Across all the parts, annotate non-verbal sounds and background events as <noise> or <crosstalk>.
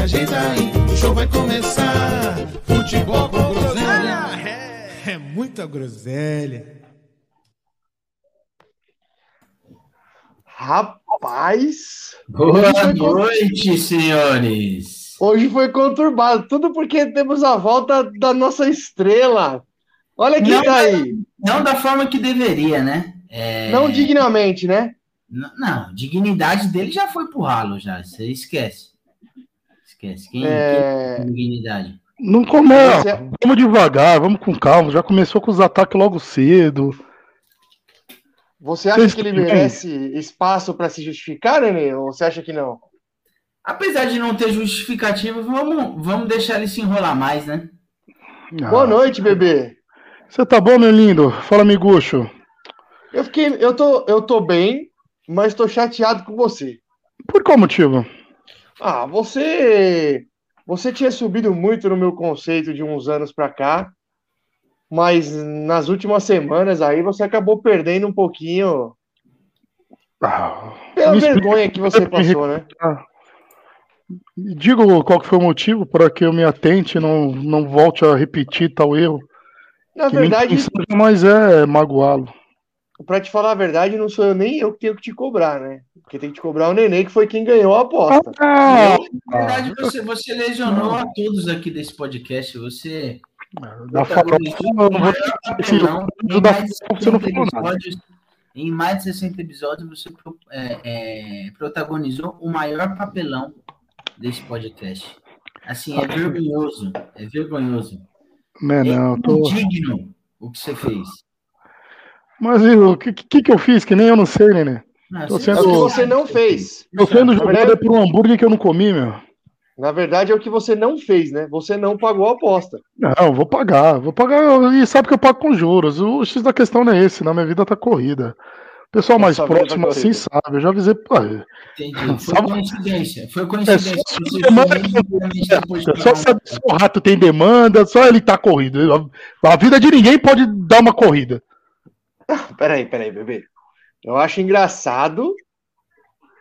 se ajeita aí, o show vai começar. Futebol com groselha é, é muita groselha. Rapaz, Boa noite, senhores. hoje foi conturbado. Tudo porque temos a volta da nossa estrela. Olha quem Não, tá aí. Não da forma que deveria, né? É, Não dignamente, né? Não, não, dignidade dele já foi pro ralo, já. Você esquece. Esquece. Quem, É. quem dignidade? Não começa. Você- Vamos devagar, vamos com calma. Já começou com os ataques logo cedo. Você acha Vocês que ele merece espaço para se justificar, Nenê? Ou você acha que não? Apesar de não ter justificativa, vamos, vamos deixar ele se enrolar mais, né? Boa Ah, noite, bebê. Você tá bom, meu lindo? Fala, miguxo. Eu fiquei, eu tô, eu tô bem, mas tô chateado com você. Por qual motivo? Ah, você, você tinha subido muito no meu conceito de uns anos pra cá, mas nas últimas semanas aí você acabou perdendo um pouquinho Ah, pela explica- vergonha que você passou, né? me diga qual foi o motivo para que eu me atente e não, não volte a repetir tal erro. Na que verdade, jamais é magoá-lo. Pra te falar a verdade, não sou eu nem eu que tenho que te cobrar, né? Porque tem que te cobrar o Nenê, que foi quem ganhou a aposta. Ah, Na verdade, você, você lesionou a todos aqui desse podcast. Você. da eu em mais de farofa você não 60 falou nada. episódios, em mais de 60 episódios, você é, é, protagonizou o maior papelão desse podcast. Assim, é vergonhoso. É vergonhoso. Não, é É não, eu tô... indigno o que você fez. Mas o que, que, que eu fiz? Que nem eu não sei, Nenê. Não, Tô você- É sendo- o que você não fez. Eu sendo Na jogado verdade- é por um hambúrguer que eu não comi, meu. Na verdade, é o que você não fez, né? Você não pagou a aposta. Não, vou pagar, vou pagar. E sabe que eu pago com juros. O X da questão não é esse, não. Minha vida tá corrida. O pessoal mais tá próximo assim sabe. Eu já avisei. Pô, Entendi. Foi Sabe- coincidência. Foi coincidência. É só que- de é só pagar saber um- se o rato tem demanda, só ele tá corrido. A vida de ninguém pode dar uma corrida. <laughs> Peraí, peraí, bebê. Eu acho engraçado.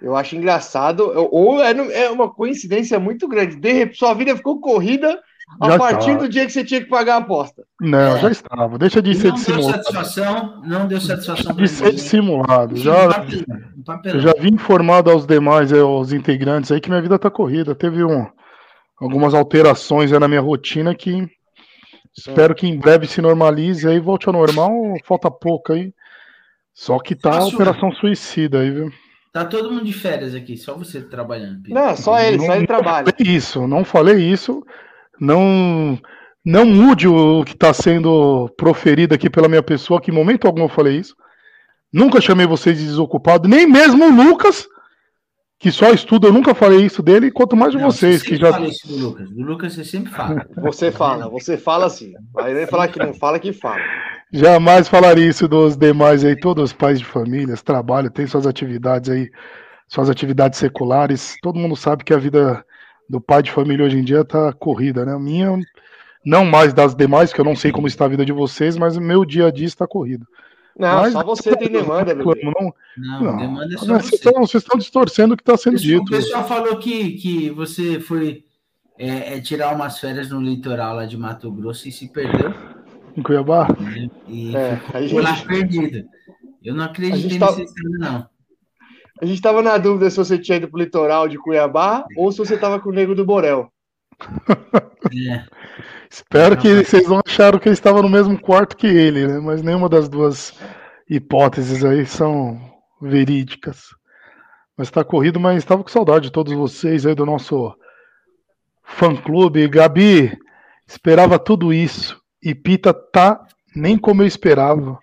Eu acho engraçado. Ou é, é uma coincidência muito grande. De repente, sua vida ficou corrida a Já partir tá. do dia que você tinha que pagar a aposta. Não, É. já estava. Deixa de ser não deu dissimulado. satisfação, não deu satisfação De ser dissimulado. Já, papelão, um papelão. eu já vim informado aos demais, eh, aos integrantes aí, que minha vida tá corrida. Teve um, algumas alterações aí na minha rotina que espero que em breve se normalize aí, volte ao normal. Falta pouco aí. Só que tá a Fácil, operação suicida aí, viu? Tá todo mundo de férias aqui, só você trabalhando. Pedro. Não, só ele, só ele trabalha. isso, não falei isso. Não, não mude o que está sendo proferido aqui pela minha pessoa, que em momento algum eu falei isso. Nunca chamei vocês de desocupado, nem mesmo o Lucas, que só estuda, eu nunca falei isso dele, quanto mais de Não, vocês, você que já. fala isso do Lucas. Do Lucas você sempre fala. Você fala, você fala assim. Vai nem falar que não fala, que fala. Jamais falaria isso dos demais aí, todos os pais de famílias, trabalham, tem suas atividades aí, suas atividades seculares. Todo mundo sabe que a vida do pai de família hoje em dia tá corrida, né? A minha, não mais das demais, que eu não sei como está a vida de vocês, mas o meu dia a dia está corrido. Não, Mas- só você tem demanda. Não, Não, não, demanda é só você. vocês, estão, vocês estão distorcendo o que está sendo O dito. pessoal falou que, que você foi é, é, tirar umas férias no litoral lá de Mato Grosso e se perdeu. Em Cuiabá. né? E É, ficou lá gente, perdido. Eu não acreditei tá- nesse história, não. a gente tava na dúvida se você tinha ido pro litoral de Cuiabá ou se você tava com o Nego do Borel. É. Espero que vocês não acharam que ele estava no mesmo quarto que ele, né? Mas nenhuma das duas hipóteses aí são verídicas. Mas está corrido, mas estava com saudade de todos vocês aí do nosso fã-clube. Gabi, esperava tudo isso. E Pita tá nem como eu esperava.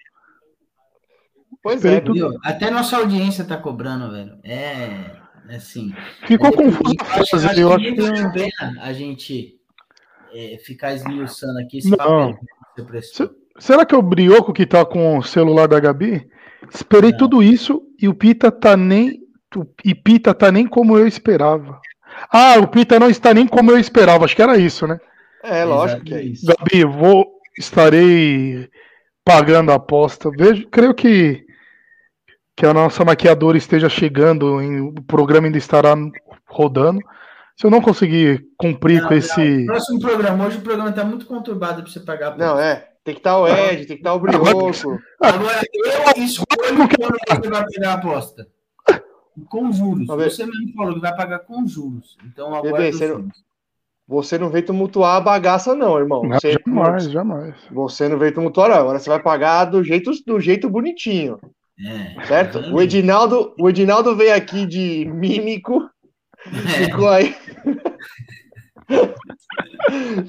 Pois Esperei é, tudo. Viu? Até nossa audiência tá cobrando, velho. É, é assim. Ficou É, confuso. eu acho, eu que acho que pena a gente é, ficar esmiuçando aqui esse papel que você prestou. Será que é o Brioco que tá com o celular da Gabi? Esperei Não. tudo isso e o Pita tá nem. E Pita tá nem como eu esperava. Ah, o Pita não está nem como eu esperava. Acho que era isso, né? É, lógico que é isso. Gabi, vou estarei pagando a aposta. Vejo, creio que que a nossa maquiadora esteja chegando, em, o programa ainda estará rodando. Se eu não conseguir cumprir Não, com não, esse, Próximo programa, hoje o programa tá muito conturbado pra você pagar. a Não, é. Tem que estar o Ed, tem que estar o Brioco. Agora eu escolho quando você vai pegar a aposta. Com juros. Você mesmo falou que vai pagar com juros. Então agora Bebê, você não-. Você não veio tumultuar a bagaça, não, irmão. Não, Você, jamais, jamais. você não veio tumultuar, não. Agora você vai pagar do jeito, do jeito bonitinho, É, certo? tá O Edinaldo, o Edinaldo veio aqui de mímico, É, ficou aí.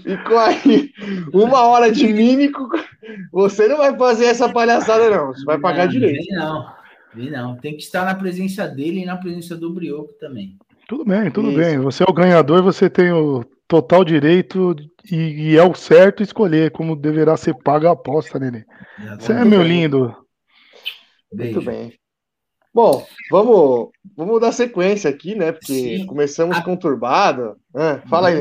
Ficou aí uma hora de mímico. Você não vai fazer essa palhaçada, não. Você vai pagar não, direito. vem Não, vem não. Tem que estar na presença dele e na presença do Brioco também. Tudo bem, tudo Isso. bem. Você é o ganhador, você tem o total direito e, e é o certo escolher como deverá ser paga a aposta, Nenê. Você é meu lindo. Beijo. Muito bem. Bom, vamos, vamos dar sequência aqui, né? Porque Sim. começamos A- conturbado. Ah, fala aí,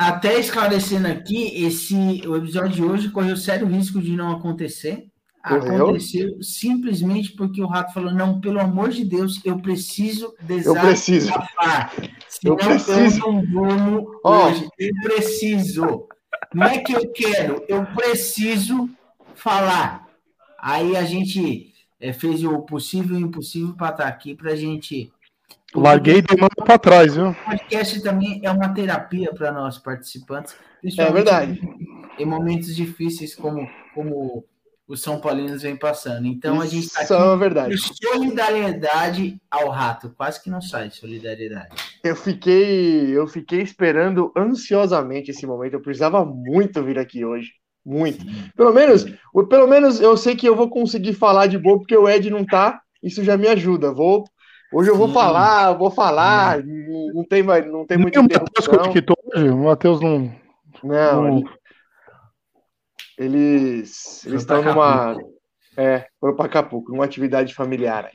até esclarecendo aqui, esse, o episódio de hoje correu sério risco de não acontecer. Correu? Aconteceu simplesmente porque o rato falou: não, pelo amor de Deus, eu preciso Eu preciso. desabafar. Senão Eu preciso. eu não Ó. hoje. Eu preciso. Não é que eu quero, eu preciso falar. Aí a gente eh, fez o possível e o impossível para estar aqui para a gente. Larguei de mão pra trás, viu? O podcast também é uma terapia para nós participantes. É verdade. Em momentos difíceis como, como os São Paulinos vêm passando. Então a gente está Isso aqui é verdade. solidariedade ao rato. Quase que não sai solidariedade. Eu fiquei, eu fiquei esperando ansiosamente esse momento. Eu precisava muito vir aqui hoje. Muito. Pelo menos, pelo menos eu sei que eu vou conseguir falar de boa, porque o Ed não tá. Isso já me ajuda. Vou, hoje eu vou Sim. falar, vou falar. Não, não tem, mais- não tem muita Nem o Matheus não. Não, não- eles, eles estão numa. É, foram para Acapulco, numa atividade familiar.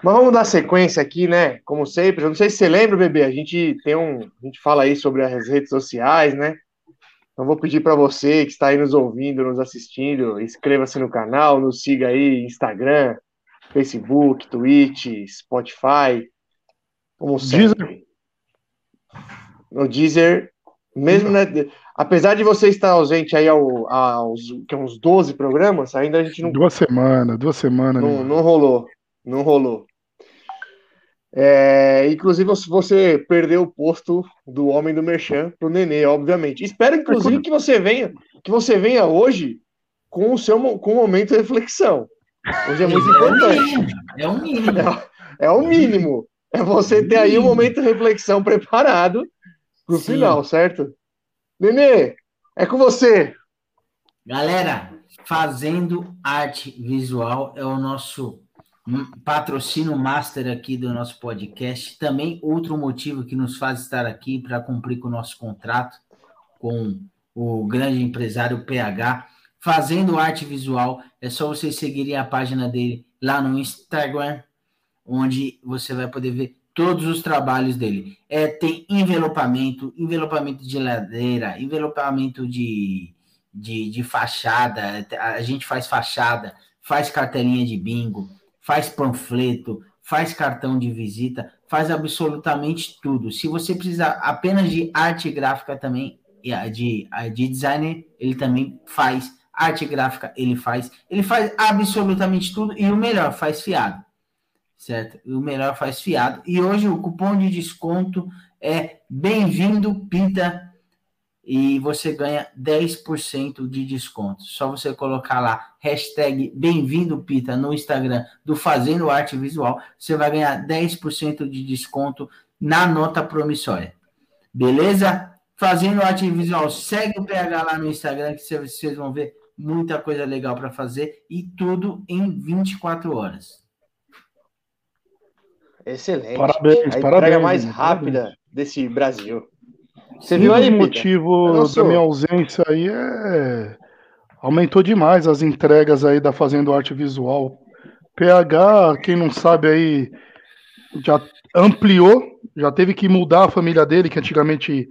Mas vamos dar sequência aqui, né? Como sempre, eu não sei se você lembra, bebê, a gente tem um. A gente fala aí sobre as redes sociais, né? Então vou pedir para você que está aí nos ouvindo, nos assistindo, inscreva-se no canal, nos siga aí, Instagram, Facebook, Twitch, Spotify, como Deezer. sempre. No Deezer, mesmo, né? Apesar de você estar ausente aí ao, aos que é uns 12 programas, ainda a gente não, Duas semanas, duas semanas. não, não rolou. Não rolou. É, inclusive, você perdeu o posto do homem do Merchan pro Nenê, obviamente. Espero, inclusive, que você venha, que você venha hoje com o seu com o momento de reflexão. Hoje é muito importante. É um mínimo. É o mínimo. É você ter aí um momento de reflexão preparado pro Sim. final, certo? Nenê, é com você. Galera, fazendo arte visual é o nosso hum, patrocínio master aqui do nosso podcast. Também outro motivo que nos faz estar aqui para cumprir com o nosso contrato com o grande empresário PH. Fazendo arte visual, é só vocês seguirem a página dele lá no Instagram, onde você vai poder ver todos os trabalhos dele. É, tem envelopamento, envelopamento de ladeira, envelopamento de, de, de fachada, a gente faz fachada, faz cartelinha de bingo, faz panfleto, faz cartão de visita, faz absolutamente tudo. Se você precisar apenas de arte gráfica também, de, de designer, ele também faz. Arte gráfica, ele faz. Ele faz absolutamente tudo e o melhor, faz fiado. Certo? E o melhor faz fiado. E hoje o cupom de desconto é bem-vindo, Pita e você ganha 10% de desconto. Só você colocar lá, hashtag bem-vindo Pita no Instagram do Fazendo Arte Visual, você vai ganhar 10% de desconto na nota promissória. Beleza? Fazendo Arte Visual, segue o PH lá no Instagram que vocês vão ver muita coisa legal para fazer e tudo em 24 horas. Excelente. Parabéns, a entrega parabéns. mais Nenê, rápida parabéns. desse Brasil. Você viu aí, o motivo sou. da minha ausência aí é. Aumentou demais as entregas aí da Fazendo Arte Visual. PH, quem não sabe aí, já ampliou, já teve que mudar a família dele, que antigamente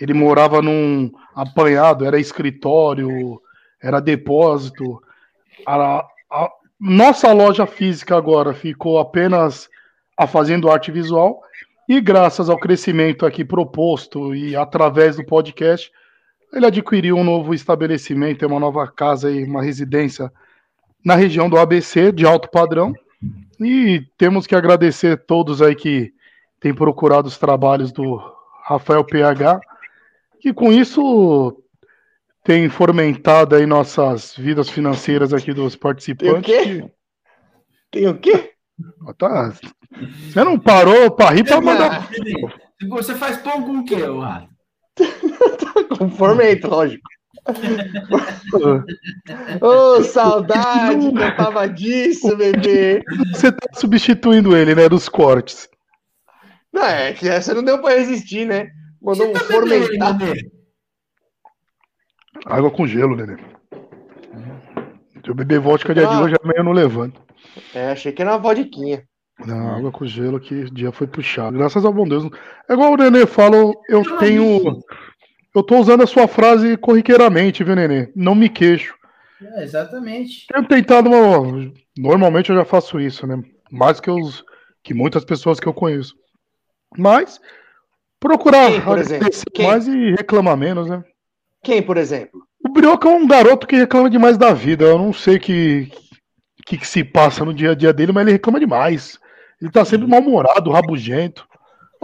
ele morava num apanhado, era escritório, era depósito. A, a- nossa loja física agora ficou apenas a Fazendo Arte Visual. E graças ao crescimento aqui proposto e através do podcast, ele adquiriu um novo estabelecimento, uma nova casa e uma residência na região do ABC, de alto padrão. E temos que agradecer todos aí que têm procurado os trabalhos do Rafael PH, que com isso tem fomentado aí nossas vidas financeiras aqui dos Tem o participantes. quê? Tem o quê? Tá. Você não parou para rir para mandar. Você faz pão com o quê, ô rato? <laughs> Com fomento, lógico. <laughs> Ô, saudade que eu tava disso, bebê. Você tá substituindo ele, né? Dos cortes. Não, é que essa não deu pra resistir, né? Mandou um Você tá formentar. Nenê? Água com gelo, nenê. Se eu beber vodka de Ah. hoje, amanhã eu não levanto. É, achei que era uma vodiquinha. Não, água com gelo que o dia foi puxado. Graças ao bom Deus. É igual o Nenê fala, eu tenho. Eu tô usando a sua frase corriqueiramente, viu, Nenê? Não me queixo. É, exatamente. Tenho tentado. uma- Normalmente eu já faço isso, né? Mais que, os... que muitas pessoas que eu conheço. Mas procurar Quem, por exemplo? agradecer Quem? mais e reclamar menos, né? Quem, por exemplo? O Brioca é um garoto que reclama demais da vida. Eu não sei o que, que, que se passa no dia a dia dele, mas ele reclama demais. Ele tá sempre mal-humorado, rabugento.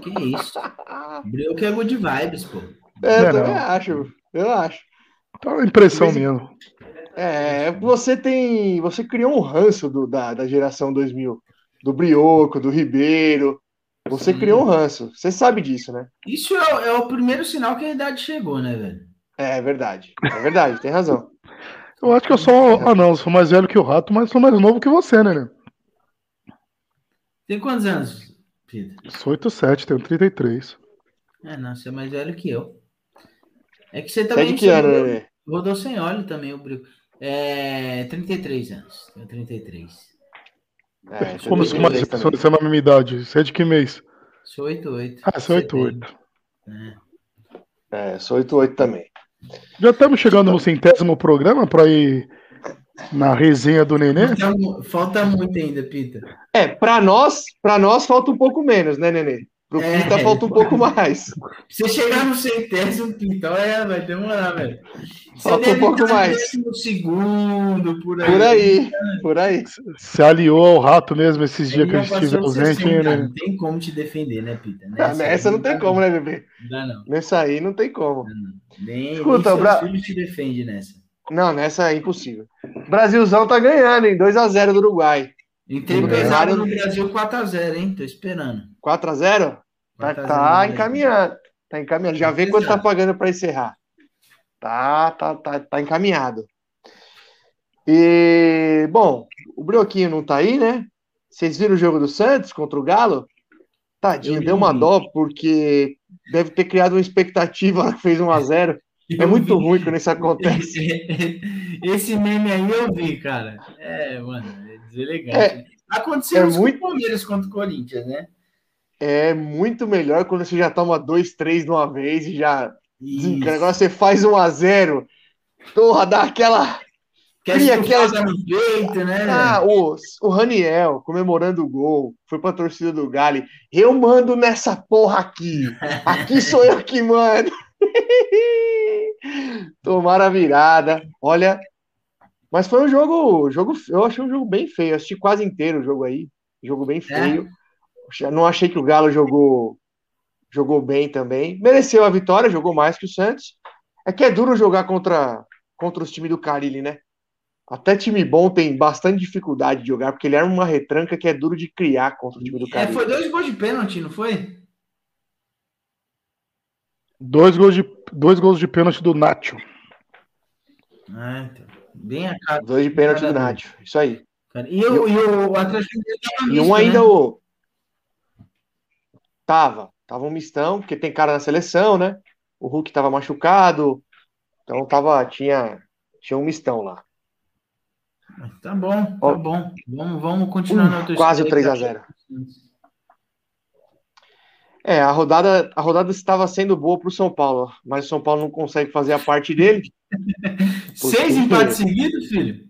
Que isso? Breu que é good vibes, pô. É, Não é eu também não. acho. Eu acho. Tá uma impressão em- mesmo. É, você tem. Você criou um ranço do- da, da geração 2000. Do Brioco, do Ribeiro. Você Sim. criou um ranço. Você sabe disso, né? Isso é, o- é o primeiro sinal que a idade chegou, né, velho? É verdade. É verdade, tem razão. Eu acho que eu sou. Ah, não, eu sou mais velho que o rato, mas sou mais novo que você, né? né? Tem quantos anos, Peter? Sou 87, tenho 33. É, não, você é mais velho que eu. É que você Você é também de que ano, rodou- Nenê? rodou sem óleo também, o Breu. É, 33 anos. Tenho 33. É, você Como sou mais 23 pessoa também. dessa mesma idade? Você é de que mês? Sou 88. Ah, sou 88. É, sou 88 também. Já estamos chegando no centésimo programa para ir na resenha do Nenê? Falta, falta muito ainda, Peter. É, pra nós, pra nós falta um pouco menos, né, Nenê? Pro É. Pita falta um pouco mais. Se chegar no centésimo, Pitão, é, vai demorar, velho. Você Falta um pouco no mais. décimo segundo, por aí. Por aí, por aí. Se aliou ao rato mesmo esses dias que a gente de ausente, 60, né? Não tem como te defender, né, Peter? Ah, Nessa não aí tem como, né, bebê? Não dá, não. Nessa aí não tem como. Nem, Escuta, nem seus Bra- filhos te defendem nessa. Não, nessa é impossível. Brasilzão tá ganhando, hein? 2x0 do Uruguai. Entrei pesado no Brasil 4x0, hein? Tô esperando. 4x0? Tá, 4 a 0 tá Brasil. encaminhado. Tá encaminhado. Já vê quanto tá pagando pra encerrar. Tá, tá, tá, tá encaminhado. E, bom, o Brioquinho não tá aí, né? Vocês viram o jogo do Santos contra o Galo? Tadinho, Eu deu uma dó, porque deve ter criado uma expectativa na hora que fez 1x0. É muito vi. ruim quando isso acontece. <laughs> Esse meme aí eu vi, cara. É, mano, é deselegante. É- Aconteceu é muito- com o Palmeiras contra o Corinthians, né? É muito melhor quando você já toma 2, 3 de uma vez e já. Agora você faz 1x0. Porra, dá aquela. Quer cria estufada no peito, né? Ah, o, o Raniel comemorando o gol, foi pra torcida do Galo. Eu mando nessa porra aqui. Aqui sou eu que mando. <laughs> Tomaram a virada. Olha. Mas foi um jogo, jogo. Eu achei um jogo bem feio. Eu assisti quase inteiro o jogo aí. Jogo bem feio. Já Não achei que o Galo jogou jogou bem também. Mereceu a vitória, jogou mais que o Santos. É que é duro jogar contra, contra os times do Carilli, né? Até time bom tem bastante dificuldade de jogar, porque ele era uma retranca que é duro de criar contra o time do É, Carilli. foi dois gols de pênalti, não foi? Dois gols de, dois gols de pênalti do Nacho. Ah, então. Bem a cara. Dois de pênalti do Nath. Isso aí. cara. E, o, e o Atlético Mineiro tava E um ainda né? o. Tava. Tava um mistão, porque tem cara na seleção, né? o Hulk estava machucado, então tava, tinha, tinha um mistão lá. Tá bom, tá Ó, bom. Vamos, vamos continuar uh, no Quase o 3 a 0 É, a rodada, a rodada estava sendo boa para o São Paulo, mas o São Paulo não consegue fazer a parte dele. <laughs> Seis empates seguidos, filho?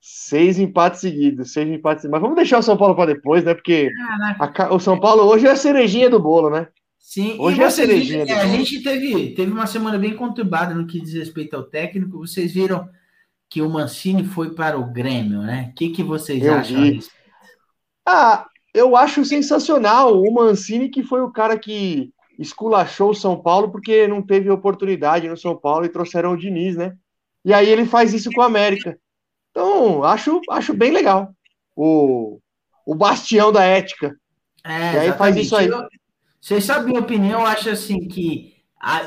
Seis empates seguidos, seis empates Mas vamos deixar o São Paulo para depois, né? Porque a, o São Paulo hoje é a cerejinha do bolo, né? Sim, hoje é a cerejinha. É, a gente teve, teve uma semana bem conturbada no que diz respeito ao técnico. Vocês viram que o Mancini foi para o Grêmio, né? O que, que vocês eu acham disso? Ah, eu acho sensacional o Mancini, que foi o cara que esculachou o São Paulo porque não teve oportunidade no São Paulo e trouxeram o Diniz, né? E aí ele faz isso com a América. Então, acho, acho bem legal. O, o bastião da ética. É, e aí exatamente. faz isso aí. vocês sabem a opinião, eu acho assim que a,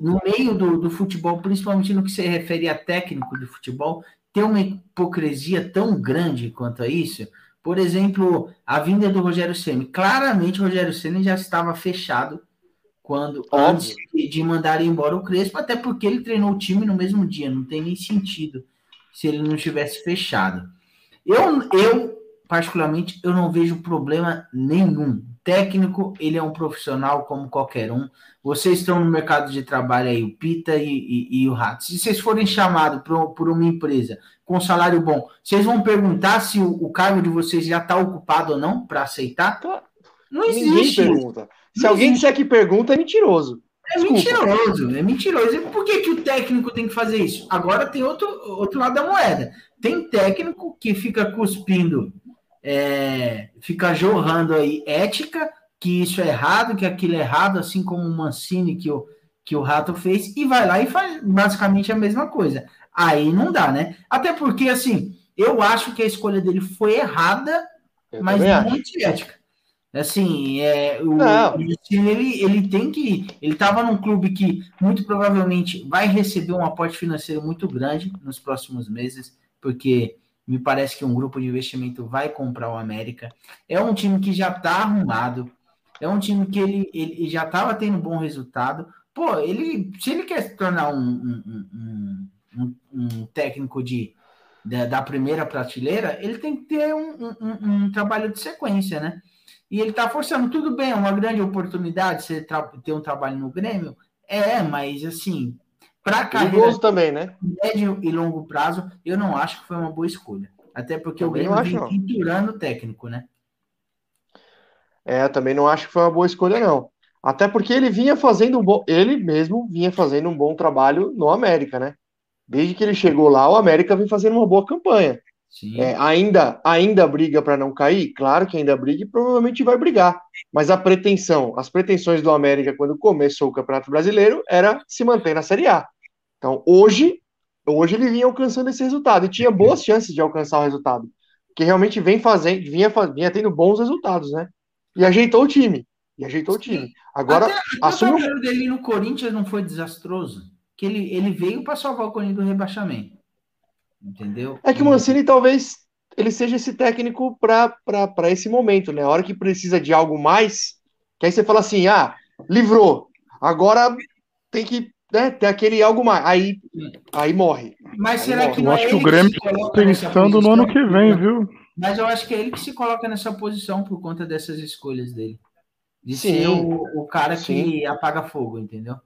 no meio do, do, futebol, principalmente no que se refere a técnico de futebol, tem uma hipocrisia tão grande quanto a isso. Por exemplo, a vinda do Rogério Ceni. Claramente, o Rogério Ceni já estava fechado quando antes de, de mandar embora o Crespo, até porque ele treinou o time no mesmo dia. Não tem nem sentido se ele não tivesse fechado. Eu, eu particularmente, eu não vejo problema nenhum. Técnico, ele é um profissional como qualquer um. Vocês estão no mercado de trabalho aí, o Pita e, e, e o Rato. Se vocês forem chamados por, por, uma empresa com salário bom, vocês vão perguntar se o, o cargo de vocês já está ocupado ou não para aceitar? Não existe. Ninguém pergunta. Se não alguém existe. disser que pergunta, é mentiroso. É mentiroso, é mentiroso. E por que, que o técnico tem que fazer isso? Agora tem outro, outro lado da moeda. Tem técnico que fica cuspindo, é, fica jorrando aí ética, que isso é errado, que aquilo é errado, assim como o Mancini que o, que o Rato fez, e vai lá e faz basicamente a mesma coisa. Aí não dá, né? Até porque, assim, eu acho que a escolha dele foi errada, eu mas não ética. Assim, é, o, ele, ele tem que. Ele estava num clube que muito provavelmente vai receber um aporte financeiro muito grande nos próximos meses, porque me parece que um grupo de investimento vai comprar o América. É um time que já está arrumado, é um time que ele, ele já estava tendo bom resultado. Pô, ele, se ele quer se tornar um, um, um, um técnico de, da, da, primeira prateleira, ele tem que ter um trabalho de sequência, né? E ele está forçando, tudo bem, é uma grande oportunidade você ter um trabalho no Grêmio. É, mas assim, para carreira também, né? médio e longo prazo, eu não acho que foi uma boa escolha. Até porque também o Grêmio vem pinturando o técnico, né? É, eu também não acho que foi uma boa escolha, não. Até porque ele vinha fazendo um bom. Ele mesmo vinha fazendo um bom trabalho no América, né? Desde que ele chegou lá, o América vem fazendo uma boa campanha. É, ainda, ainda briga para não cair? Claro que ainda briga e provavelmente vai brigar. Mas a pretensão, as pretensões do América quando começou o Campeonato Brasileiro era se manter na Série A. Então hoje, hoje ele vinha alcançando esse resultado e tinha boas chances de alcançar o resultado, que realmente vem fazendo, vinha, vinha tendo bons resultados, né? E ajeitou o time. E ajeitou Sim. o time. Agora até, assume... o dele no Corinthians não foi desastroso, que ele, ele veio para salvar o Corinthians do rebaixamento. Entendeu? É que o Mancini talvez ele seja esse técnico para esse momento, né? A hora que precisa de algo mais, que aí você fala assim: ah, livrou, agora tem que né, ter aquele algo mais. Aí, aí morre. Mas aí será morre. que não Eu é acho que o Grêmio está pensando no ano que vem, viu? Mas eu acho que é ele que se coloca nessa posição por conta dessas escolhas dele. De Sim. ser o, o cara Sim. que apaga fogo, entendeu?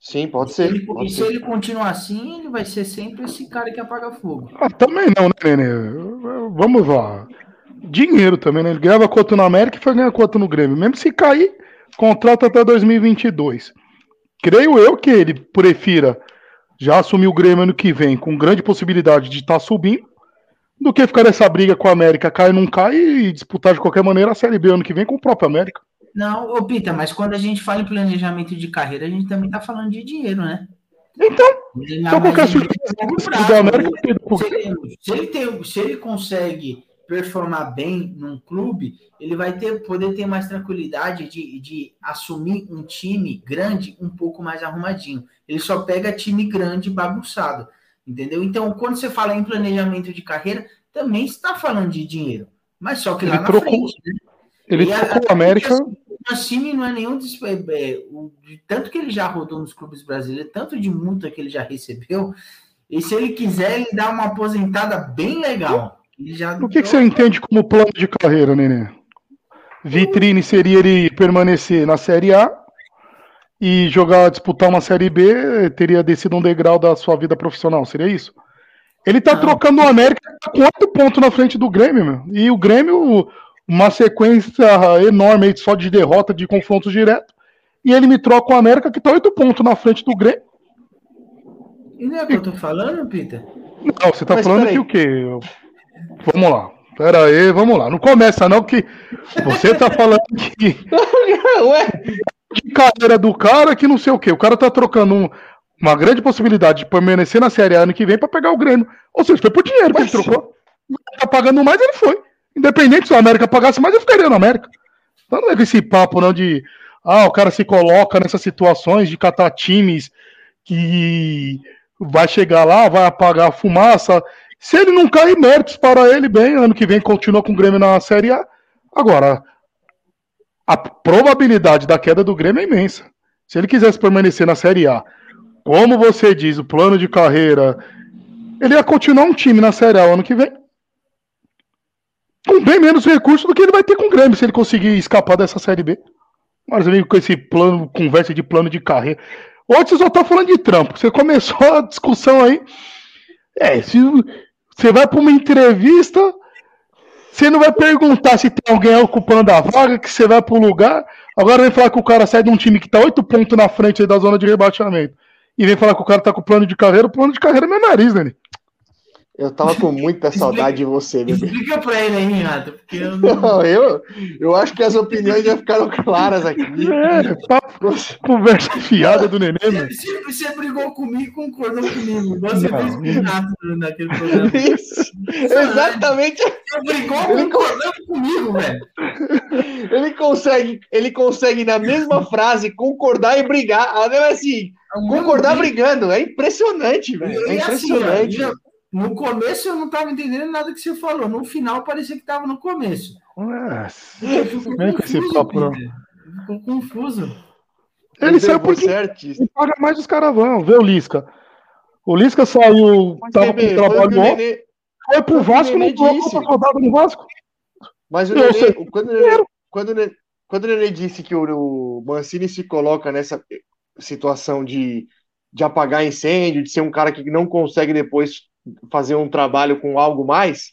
Sim, pode ser. Ele, pode e ser. se ele continuar assim, ele vai ser sempre esse cara que apaga fogo. Ah, também não, né, Nenê? Vamos lá. Dinheiro também, né? Ele ganhava quanto na América e foi ganhar quanto no Grêmio. Mesmo se cair, contrato até 2022. Creio eu que ele prefira já assumir o Grêmio ano que vem, com grande possibilidade de estar tá subindo, do que ficar nessa briga com a América, cai não cai, e disputar de qualquer maneira a Série B ano que vem com o próprio América. Não, ô Pita, mas quando a gente fala em planejamento de carreira, a gente também está falando de dinheiro, né? Então, então qualquer surpresa. Se ele, se, ele tem, se ele consegue performar bem num clube, ele vai ter, poder ter mais tranquilidade de, de assumir um time grande um pouco mais arrumadinho. Ele só pega time grande bagunçado, entendeu? Então, quando você fala em planejamento de carreira, também está falando de dinheiro, mas só que ele lá trocou, frente, né? Ele e trocou a, América. Mancini não é nenhum. é, é, o- de tanto que ele já rodou nos clubes brasileiros, tanto de multa que ele já recebeu, e se ele quiser, ele dá uma aposentada bem legal. O que, que você entende como plano de carreira, Nenê? Vitrine seria ele permanecer na Série A e jogar, disputar uma Série B, teria descido um degrau da sua vida profissional, seria isso? Ele tá Não. trocando o América tá com oito pontos na frente do Grêmio, meu. E o Grêmio, uma sequência enorme aí só de derrota, de confrontos diretos. E ele me troca o América que tá oito pontos na frente do Grêmio. E não é o que eu tô falando, Peter? Não, você tá Mas falando peraí. que o quê? Vamos lá. Pera aí, vamos lá. Não começa não, que você tá falando que <laughs> Ué, de carreira do cara que não sei o quê. O cara tá trocando um- uma grande possibilidade de permanecer na Série A ano que vem pra pegar o Grêmio. Ou seja, foi por dinheiro que ele trocou. Tá pagando mais, ele foi. Independente se o América pagasse mais, ele ficaria no América. Então não é esse papo não de ah, o cara se coloca nessas situações de catar times que vai chegar lá, vai apagar a fumaça. Se ele não cair, méritos para ele, bem, ano que vem continua com o Grêmio na Série A. Agora, a probabilidade da queda do Grêmio é imensa. Se ele quisesse permanecer na Série A, como você diz, o plano de carreira, ele ia continuar um time na Série A ano que vem. Com bem menos recursos do que ele vai ter com o Grêmio, se ele conseguir escapar dessa Série B. Mas vem com esse plano, conversa de plano de carreira. Hoje você só tá falando de trampo. Você começou a discussão aí. É, se você vai para uma entrevista, você não vai perguntar se tem alguém ocupando a vaga, que você vai para o lugar. Agora vem falar que o cara sai de um time que tá oito pontos na frente da zona de rebaixamento. E vem falar que o cara tá com plano de carreira. O plano de carreira é meu nariz, né? Eu tava com muita saudade de você, bebê. Explica pra ele aí, Renato, porque eu não. Não, eu, eu acho que as opiniões já ficaram claras aqui. É, papo, conversa fiada do neném. Você, você brigou comigo e concordou comigo. Você Não. fez com o Renato naquele programa. <laughs> Isso, exatamente. Você brigou concordando comigo, velho. Ele consegue, ele consegue na mesma frase concordar e brigar. Ah, não é assim, concordar brigando. É impressionante, velho. É assim, impressionante. eu- no começo eu não tava entendendo nada que você falou. No final parecia que tava no começo. Nossa. Eu fico Vem com papo, não. Peter. Ficou confuso. Ele saiu Levou porque ele paga mais os caravão. Vê o Lisca. O Lisca saiu, Mas, tava com o trabalho bom, Nenê- foi pro Vasco, não colocou disse. pra rodada no Vasco. Mas o Eu Nenê, sei. quando, o Nenê, quando, o Nenê, quando o Nenê disse que o, o Mancini se coloca nessa situação de, de apagar incêndio, de ser um cara que não consegue depois fazer um trabalho com algo mais,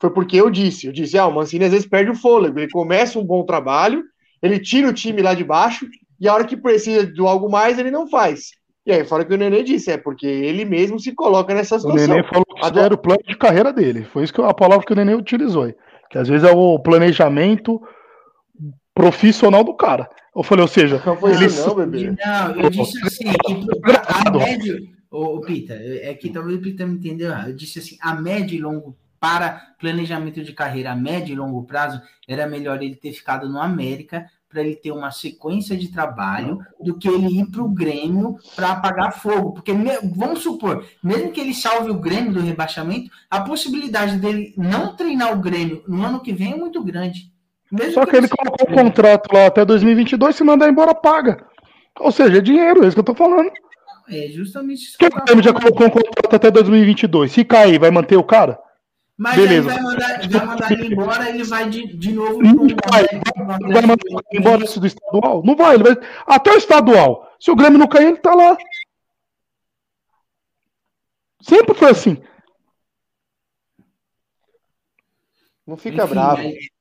foi porque eu disse. Eu disse, ah, o Mancini às vezes perde o fôlego. Ele começa um bom trabalho, ele tira o time lá de baixo, e a hora que precisa do algo mais, ele não faz. E aí, fora que o Nenê disse, é porque ele mesmo se coloca nessa O situação. Nenê falou que isso Agora- era o plano de carreira dele. Foi isso que a palavra que o Nenê utilizou. aí. Que às vezes é o planejamento profissional do cara. Eu falei, ou seja, Não foi ele isso não, bebê. Não, eu disse assim, que a médio, ô, Pita, é que talvez o Pita me entendeu. Eu disse assim, a médio e longo para planejamento de carreira, a médio e longo prazo, era melhor ele ter ficado no América para ele ter uma sequência de trabalho do que ele ir para o Grêmio para apagar fogo. Porque, vamos supor, mesmo que ele salve o Grêmio do rebaixamento, a possibilidade dele não treinar o Grêmio no ano que vem é muito grande. Mesmo Só que ele colocou o contrato lá até 2022, se mandar embora, paga. Ou seja, é dinheiro, é isso que eu tô falando. É justamente isso Porque que o Grêmio já colocou um contrato até 2022. Se cair, vai manter o cara? Mas Beleza. aí vai mandar, vai mandar ele embora, ele vai de, de novo Não vai, pro Vai mandar ele embora do estadual? Não vai, ele vai. Até o estadual. Se o Grêmio não cair, ele tá lá. Sempre foi assim. Não fica Enfim, bravo. mas-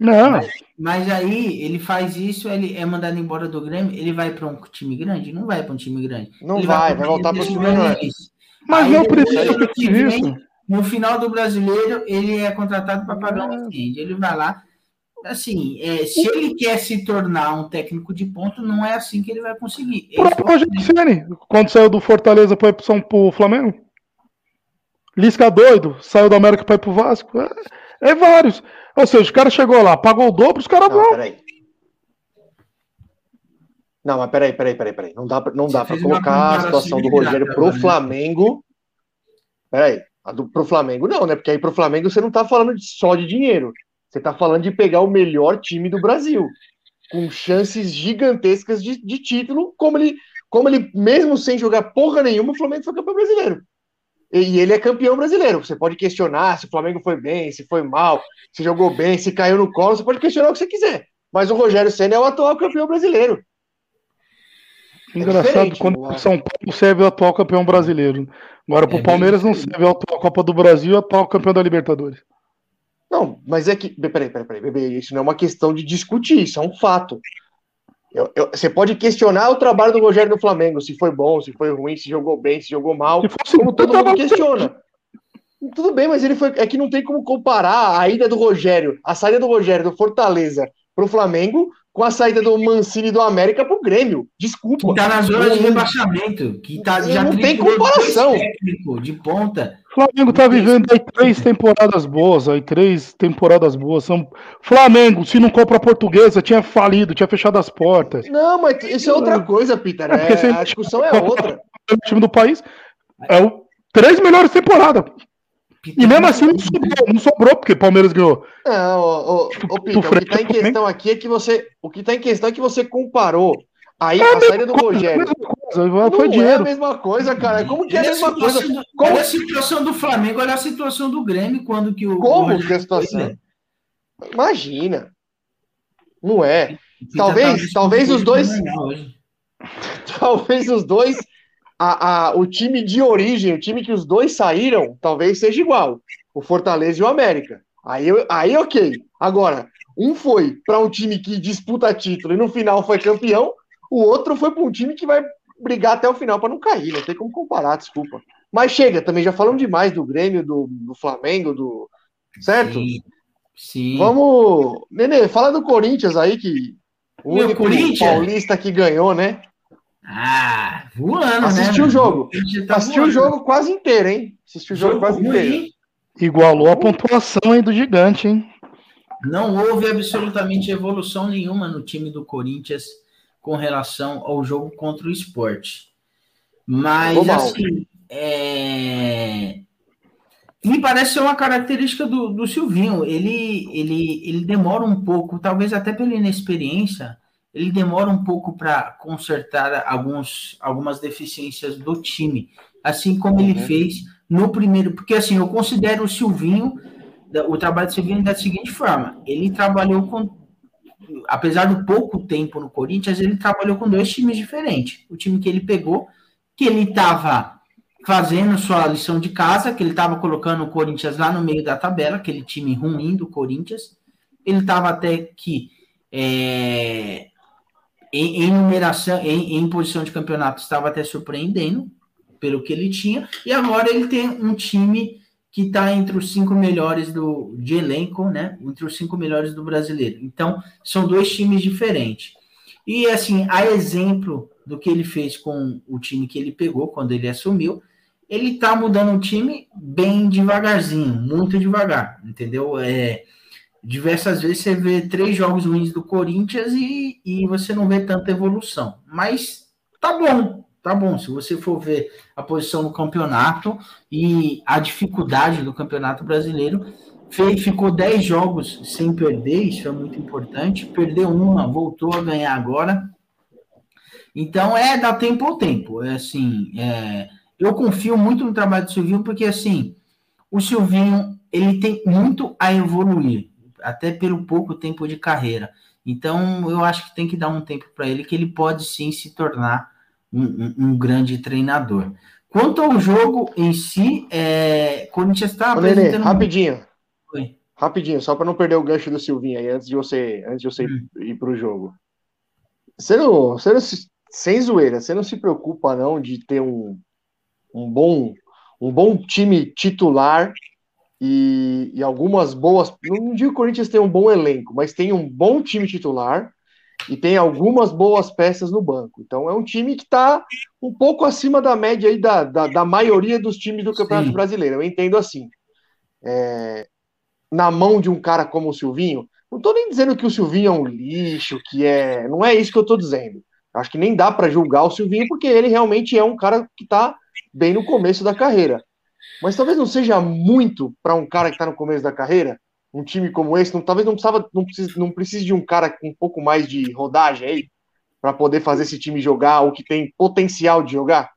Não. Mas aí ele faz isso, ele é mandado embora do Grêmio, ele vai para um time grande? Não vai para um time grande. Não Ele vai, pra vai um voltar pro desse time. Fluminense. Mas Aí não precisa disso. vem, No final do brasileiro, ele é contratado para pagar um incêndio. Ele vai lá. Assim, é, se ele quer se tornar um técnico de ponto, não é assim que ele vai conseguir. O próprio Rogério Ceni, quando saiu do Fortaleza para ir pro, São, pro Flamengo. Lisca doido, saiu do América para ir pro Vasco. É, é vários. Ou seja, o cara chegou lá, pagou o dobro, os caras Não, vão. peraí. Não, mas peraí, peraí, peraí, peraí. Não dá pra, não dá pra colocar a situação do Rogério pro né? Flamengo. Peraí, a do, pro Flamengo não, né? Porque aí pro Flamengo você não tá falando de- só de dinheiro. Você tá falando de pegar o melhor time do Brasil. com chances gigantescas de, de título, como ele, como ele, mesmo sem jogar porra nenhuma, o Flamengo foi campeão brasileiro. E ele é campeão brasileiro. Você pode questionar se o Flamengo foi bem, se foi mal, se jogou bem, se caiu no colo, você pode questionar o que você quiser. Mas o Rogério Senna é o atual campeão brasileiro. Engraçado, quando o São Paulo serve o atual campeão brasileiro. Agora, pro É Palmeiras não serve o atual Copa do Brasil e o atual campeão da Libertadores. Não, mas é que. Peraí, peraí, peraí, bebê. Isso não é uma questão de discutir, isso é um fato. Eu- eu- você pode questionar o trabalho do Rogério no Flamengo, se foi bom, se foi ruim, se jogou bem, se jogou mal, Se como todo mundo questiona. Tudo bem, mas ele foi. É que não tem como comparar a ida do Rogério, a saída do Rogério do Fortaleza pro Flamengo com a saída do Mancini do América pro Grêmio. Desculpa. Que tá na zona de Não- rebaixamento, que tá, já Não tem comparação. técnicos de ponta. O Flamengo tá vivendo aí três temporadas boas, aí três temporadas boas. São... Flamengo, se não compra a portuguesa, tinha falido, tinha fechado as portas. Não, mas isso é outra coisa, Peter. É É, a discussão é <laughs> outra. O time do país é o três melhores temporadas. E mesmo assim não sobrou, não sobrou porque o Palmeiras ganhou. Não, ô, ô, ô, Peter, o que está em questão aqui é que você. O que está em questão é que você comparou aí a saída do Coisa, Rogério. mesma coisa, Não foi é a dinheiro. mesma coisa, cara. Como que é a a, mesma coisa? situação do, Como- olha a situação do Flamengo, olha a situação do Grêmio, quando que o. Como o que é a situação? né? Imagina. Não é. Talvez- <laughs> talvez os dois-. Talvez os dois. A, a, o time de origem, o time que os dois saíram, talvez seja igual. O Fortaleza e o América. Aí, aí ok. Agora, um foi para um time que disputa título e no final foi campeão, o outro foi para um time que vai brigar até o final para não cair. Não tem como comparar, desculpa. Mas chega, também já falamos demais do Grêmio, do, do Flamengo, do. Certo? Sim. Sim. Vamos. Nenê, fala do Corinthians aí, que. O Meu único Corinthians? paulista que ganhou, né? Ah, voando, Assistiu né? o jogo. Tá Assistiu o jogo quase inteiro, hein? Assistiu o jogo, Jogo quase ruim, inteiro. hein? Igualou a pontuação aí do gigante, hein? Não houve absolutamente evolução nenhuma no time do Corinthians com relação ao jogo contra o esporte. Mas, assim, é... me parece ser uma característica do, do Silvinho. Ele, ele, ele demora um pouco, talvez até pela inexperiência, ele demora um pouco para consertar alguns, algumas deficiências do time, assim como ele Uhum. fez no primeiro. Porque, assim, eu considero o Silvinho o trabalho do Silvinho da seguinte forma: ele trabalhou com, apesar do pouco tempo no Corinthians, ele trabalhou com dois times diferentes. O time que ele pegou, que ele estava fazendo sua lição de casa, que ele estava colocando o Corinthians lá no meio da tabela, aquele time ruim do Corinthians. Ele estava até que é, em, em numeração, em, em posição de campeonato, estava até surpreendendo pelo que ele tinha. E agora ele tem um time que está entre os cinco melhores do, de elenco, né? Entre os cinco melhores do brasileiro. Então, são dois times diferentes. E assim, a exemplo do que ele fez com o time que ele pegou quando ele assumiu, ele tá mudando o time bem devagarzinho, muito devagar, entendeu? É, diversas vezes você vê três jogos ruins do Corinthians e, e você não vê tanta evolução. Mas tá bom, tá bom. Se você for ver a posição no campeonato e a dificuldade do campeonato brasileiro, fez, ficou 10 jogos sem perder, isso é muito importante. Perdeu uma, voltou a ganhar agora. Então é dar tempo ao tempo. É assim, é, eu confio muito no trabalho do Silvinho, porque assim, o Silvinho ele tem muito a evoluir, até pelo pouco tempo de carreira. Então eu acho que tem que dar um tempo para ele, que ele pode sim se tornar um, um, um grande treinador. Quanto ao jogo em si, é, Corinthians está apresentando. rapidinho. Oi. Rapidinho, só para não perder o gancho do Silvinho aí, antes de você, antes de você Hum. ir pro jogo. Você não, você não se- sem zoeira, você não se preocupa não de ter um, um bom um bom time titular e, e algumas boas. Não digo que o Corinthians tem um bom elenco, mas tem um bom time titular e tem algumas boas peças no banco. Então é um time que está um pouco acima da média aí da, da, da maioria dos times do Campeonato Sim. Brasileiro. Eu entendo assim. É, na mão de um cara como o Silvinho, não estou nem dizendo que o Silvinho é um lixo, que é. Não é isso que eu estou dizendo. Acho que nem dá para julgar o Silvinho, porque ele realmente é um cara que está bem no começo da carreira. Mas talvez não seja muito para um cara que está no começo da carreira um time como esse? Não, talvez não precisava, não precise, não precise de um cara com um pouco mais de rodagem aí para poder fazer esse time jogar, ou que tem potencial de jogar?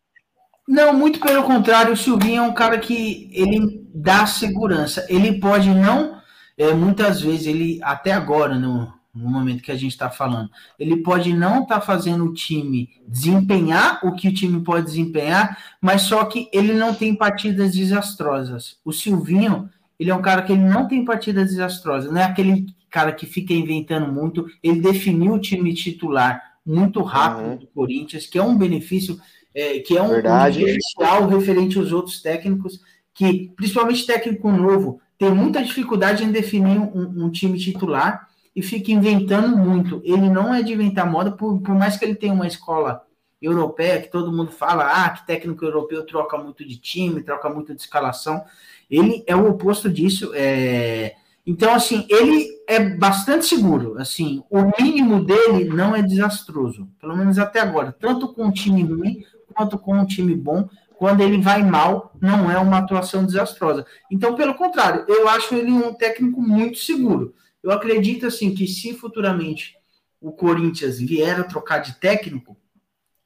Não, muito pelo contrário, o Silvinho é um cara que ele dá segurança. Ele pode não, é, muitas vezes, ele até agora, no, no momento que a gente está falando, ele pode não estar tá fazendo o time desempenhar o que o time pode desempenhar, mas só que ele não tem partidas desastrosas. O Silvinho, ele é um cara que ele não tem partidas desastrosas, não é aquele cara que fica inventando muito. Ele definiu o time titular muito rápido uhum. do Corinthians, que é um benefício é, que é um, um diferencial referente aos outros técnicos, que, principalmente técnico novo, tem muita dificuldade em definir um, um, time titular e fica inventando muito. Ele não é de inventar moda, por, por mais que ele tenha uma escola europeia, que todo mundo fala, ah, que técnico europeu troca muito de time, troca muito de escalação. Ele é o oposto disso. É... Então, assim, ele é bastante seguro. Assim, o mínimo dele não é desastroso, pelo menos até agora, tanto com um time ruim quanto com um time bom. Quando ele vai mal, não é uma atuação desastrosa. Então, pelo contrário, eu acho ele um técnico muito seguro. Eu acredito assim que se futuramente o Corinthians vier a trocar de técnico,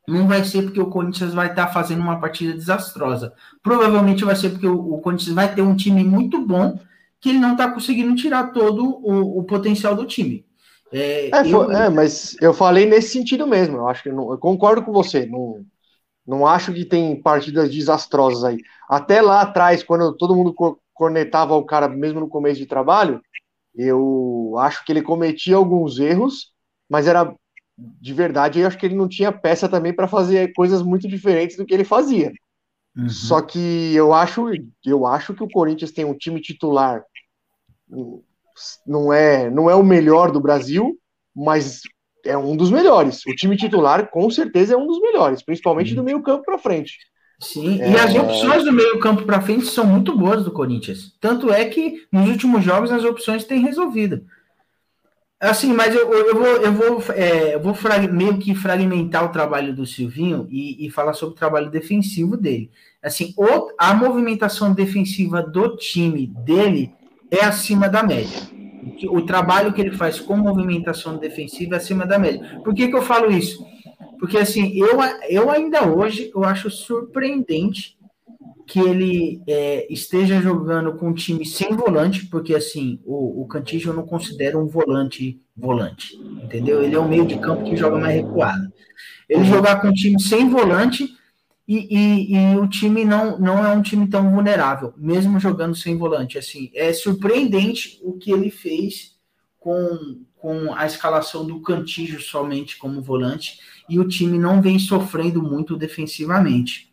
não vai ser porque o Corinthians vai estar fazendo uma partida desastrosa. Provavelmente vai ser porque o, o Corinthians vai ter um time muito bom que ele não está conseguindo tirar todo o, o potencial do time. É, é, eu... é, mas eu falei nesse sentido mesmo. Eu acho que não, eu concordo com você. Não, não acho que tem partidas desastrosas aí. Até lá atrás, quando todo mundo cornetava o cara, mesmo no começo de trabalho, eu acho que ele cometia alguns erros, mas era de verdade, eu acho que ele não tinha peça também para fazer coisas muito diferentes do que ele fazia. Uhum. Só que eu acho, eu acho que o Corinthians tem um time titular não é, não é o melhor do Brasil, mas é um dos melhores. O time titular, com certeza, é um dos melhores, principalmente do meio campo para frente. Sim, é... e as opções do meio campo para frente são muito boas do Corinthians. Tanto é que nos últimos jogos as opções têm resolvido. Assim, mas eu, eu vou, eu vou, é, eu vou meio que fragmentar o trabalho do Silvinho e, e falar sobre o trabalho defensivo dele. Assim, o, a movimentação defensiva do time dele é acima da média o trabalho que ele faz com movimentação defensiva é acima da média. Por que, que eu falo isso? Porque assim, eu, eu ainda hoje eu acho surpreendente que ele é, esteja jogando com um time sem volante, porque assim, o, o eu não considero um volante volante, entendeu? Ele é um meio de campo que joga mais recuado. Ele jogar com um time sem volante e, e, e, o time não, não é um time tão vulnerável, mesmo jogando sem volante. Assim, é surpreendente o que ele fez com, com a escalação do Cantijo somente como volante, e o time não vem sofrendo muito defensivamente.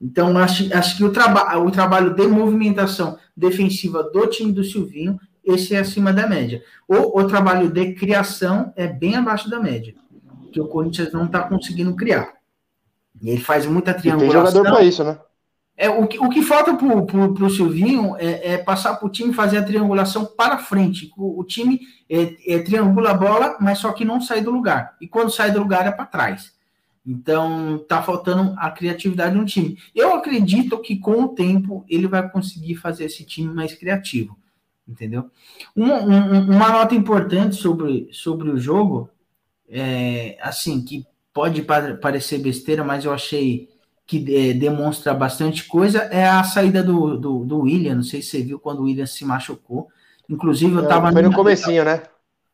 Então, acho, acho que o, traba o trabalho de movimentação defensiva do time do Silvinho, esse é acima da média. O, o trabalho de criação é bem abaixo da média, que o Corinthians não está conseguindo criar. E ele faz muita triangulação. tem jogador para isso, né? É, o, que, o que falta pro, pro Silvinho é, é passar para o time fazer a triangulação para frente. O, o time é, é, triangula a bola, mas só que não sai do lugar. E quando sai do lugar é para trás. Então tá faltando a criatividade no time. Eu acredito que com o tempo ele vai conseguir fazer esse time mais criativo. Entendeu? Uma, uma nota importante sobre, sobre o jogo é assim que pode parecer besteira, mas eu achei que é, demonstra bastante coisa, é a saída do, do, do, William. Não sei se você viu quando o William se machucou. Inclusive, eu estava. É, foi no comecinho, né?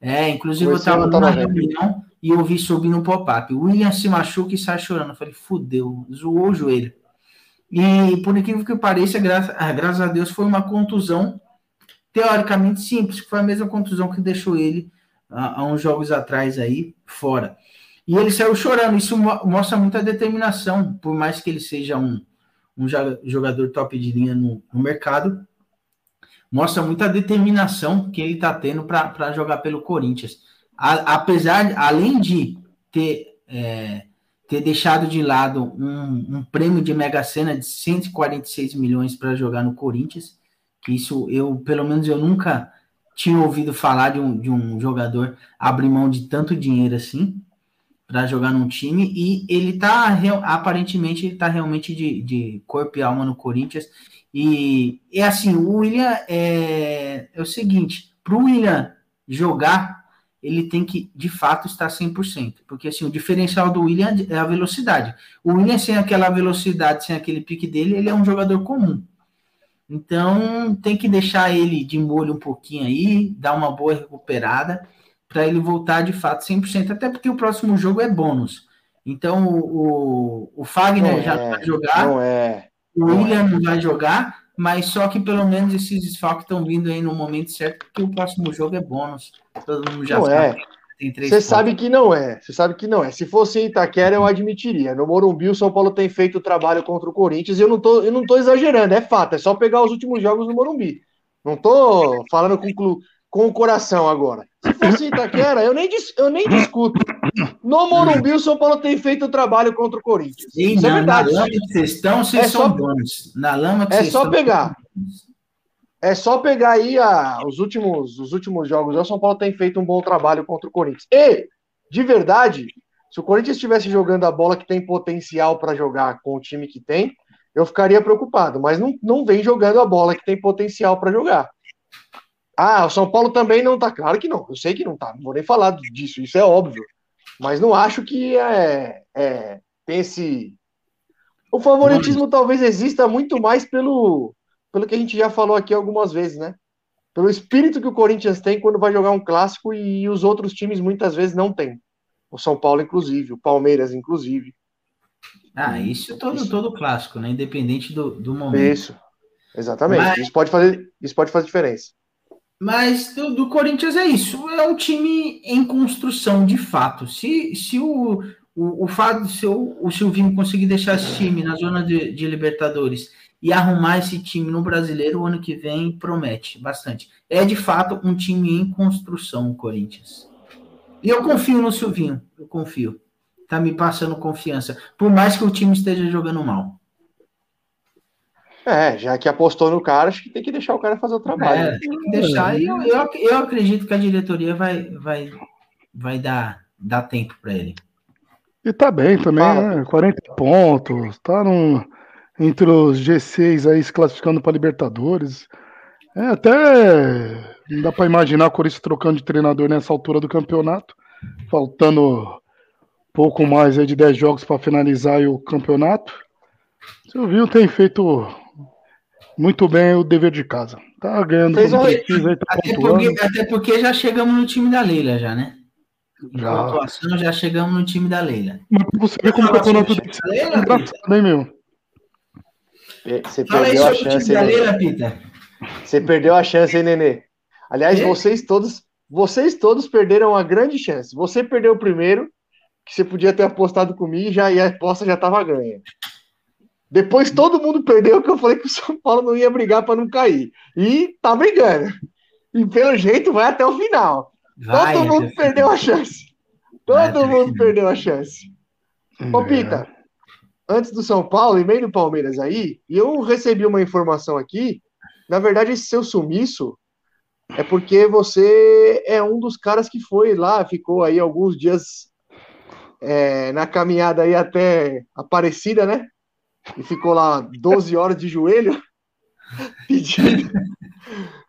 É, inclusive eu estava numa reunião e eu vi subir no pop-up. O William se machuca e sai chorando. Eu falei, fudeu, zoou o joelho. E por incrível que pareça, graças, ah, graças a Deus, foi uma contusão teoricamente simples, que foi a mesma contusão que deixou ele há, há uns jogos atrás aí fora. E ele saiu chorando. Isso mostra muita determinação, por mais que ele seja um, um jogador top de linha no, no mercado. Mostra muita determinação que ele está tendo para jogar pelo Corinthians. A, apesar, além de ter, é, ter deixado de lado um, um prêmio de Mega Sena de 146 milhões para jogar no Corinthians, que isso eu, pelo menos, eu nunca tinha ouvido falar de um, de um jogador abrir mão de tanto dinheiro assim para jogar num time e ele tá aparentemente ele tá realmente de, de corpo e alma no Corinthians e é assim o William é, é o seguinte para o William jogar, ele tem que, de fato, estar 100%. Porque, assim, o diferencial do William é a velocidade. O William, sem aquela velocidade, sem aquele pique dele, ele é um jogador comum. Então, tem que deixar ele de molho um pouquinho aí, dar uma boa recuperada, para ele voltar, de fato, 100%. Até porque o próximo jogo é bônus. Então, o, o Fagner Não já é, vai jogar, Não é. o não William não vai jogar, mas só que pelo menos esses desfalques estão vindo aí no momento certo, porque o próximo jogo é bônus. Todo mundo já Não sabe. é. Você sabe que não é. Você sabe que não é. Se fosse em Itaquera, eu admitiria. No Morumbi, o São Paulo tem feito o trabalho contra o Corinthians e eu não tô, eu não tô exagerando, é fato. É só pegar os últimos jogos no Morumbi. Não tô falando com, clu- com o coração agora. Se fosse <coughs> Itaquera, eu nem, eu nem discuto. No Morumbi, o São Paulo tem feito o trabalho contra o Corinthians. Sim, Isso é na, na verdade. lama que vocês estão, vocês É são só- bônus. Na lama que é vocês só estão, pegar. É só pegar aí a- os, últimos, os últimos jogos. O São Paulo tem feito um bom trabalho contra o Corinthians. E, de verdade, se o Corinthians estivesse jogando a bola que tem potencial para jogar com o time que tem, eu ficaria preocupado. Mas não, não vem jogando a bola que tem potencial para jogar. Ah, o São Paulo também não tá. Claro que não. Eu sei que não tá. Não vou nem falar disso. Isso é óbvio. Mas não acho que é, é, tem esse. O favoritismo talvez exista muito mais pelo, pelo que a gente já falou aqui algumas vezes, né? Pelo espírito que o Corinthians tem quando vai jogar um clássico e os outros times muitas vezes não têm. O São Paulo, inclusive, o Palmeiras, inclusive. Ah, isso todo, todo clássico, né? Independente do, do momento. Isso. Exatamente. Mas- Isso pode fazer, isso pode fazer diferença. Mas do, do Corinthians é isso. É um time em construção, de fato. Se, se o, o, o fato se o, o Silvinho conseguir deixar esse time na zona de, de Libertadores e arrumar esse time no brasileiro, o ano que vem promete bastante. É de fato um time em construção, o Corinthians. E eu confio no Silvinho, eu confio. Tá me passando confiança. Por mais que o time esteja jogando mal. É, já que apostou no cara, acho que tem que deixar o cara fazer o trabalho. É, tem que deixar. E eu, eu, eu acredito que a diretoria vai, vai, vai dar, dar tempo para ele. E tá bem também, Fala. né? 40 pontos, tá num, entre os G6 aí se classificando para Libertadores. É, até não dá para imaginar o Corinthians trocando de treinador nessa altura do campeonato, faltando pouco mais aí de 10 jogos para finalizar aí o campeonato. O Silvinho tem feito muito bem o dever de casa. Tá ganhando Fez precisa aí, tá Até porque, até porque já chegamos no time da Leila, já, né? Já. pontuação, já chegamos no time da Leila. Mas você ver como o campeonato ano é engraçado, hein, meu? Você Fala aí perdeu a chance, da hein, Nenê? Leila, Pita. Você perdeu a chance, hein, Nenê? Aliás, vocês todos, vocês todos perderam a grande chance. Você perdeu o primeiro, que você podia ter apostado comigo e, já, e a aposta já estava ganha. Depois todo mundo perdeu, que eu falei que o São Paulo não ia brigar para não cair. E tá brigando. E pelo jeito vai até o final. Vai, todo mundo perdeu a chance. Vai Todo o mundo perdeu a chance. Ô, É. Pita, antes do São Paulo e meio do Palmeiras aí, e eu recebi uma informação aqui. Na verdade, esse seu sumiço é porque você é um dos caras que foi lá, ficou aí alguns dias é, na caminhada aí até Aparecida, né? E ficou lá 12 horas de joelho <laughs> pedindo,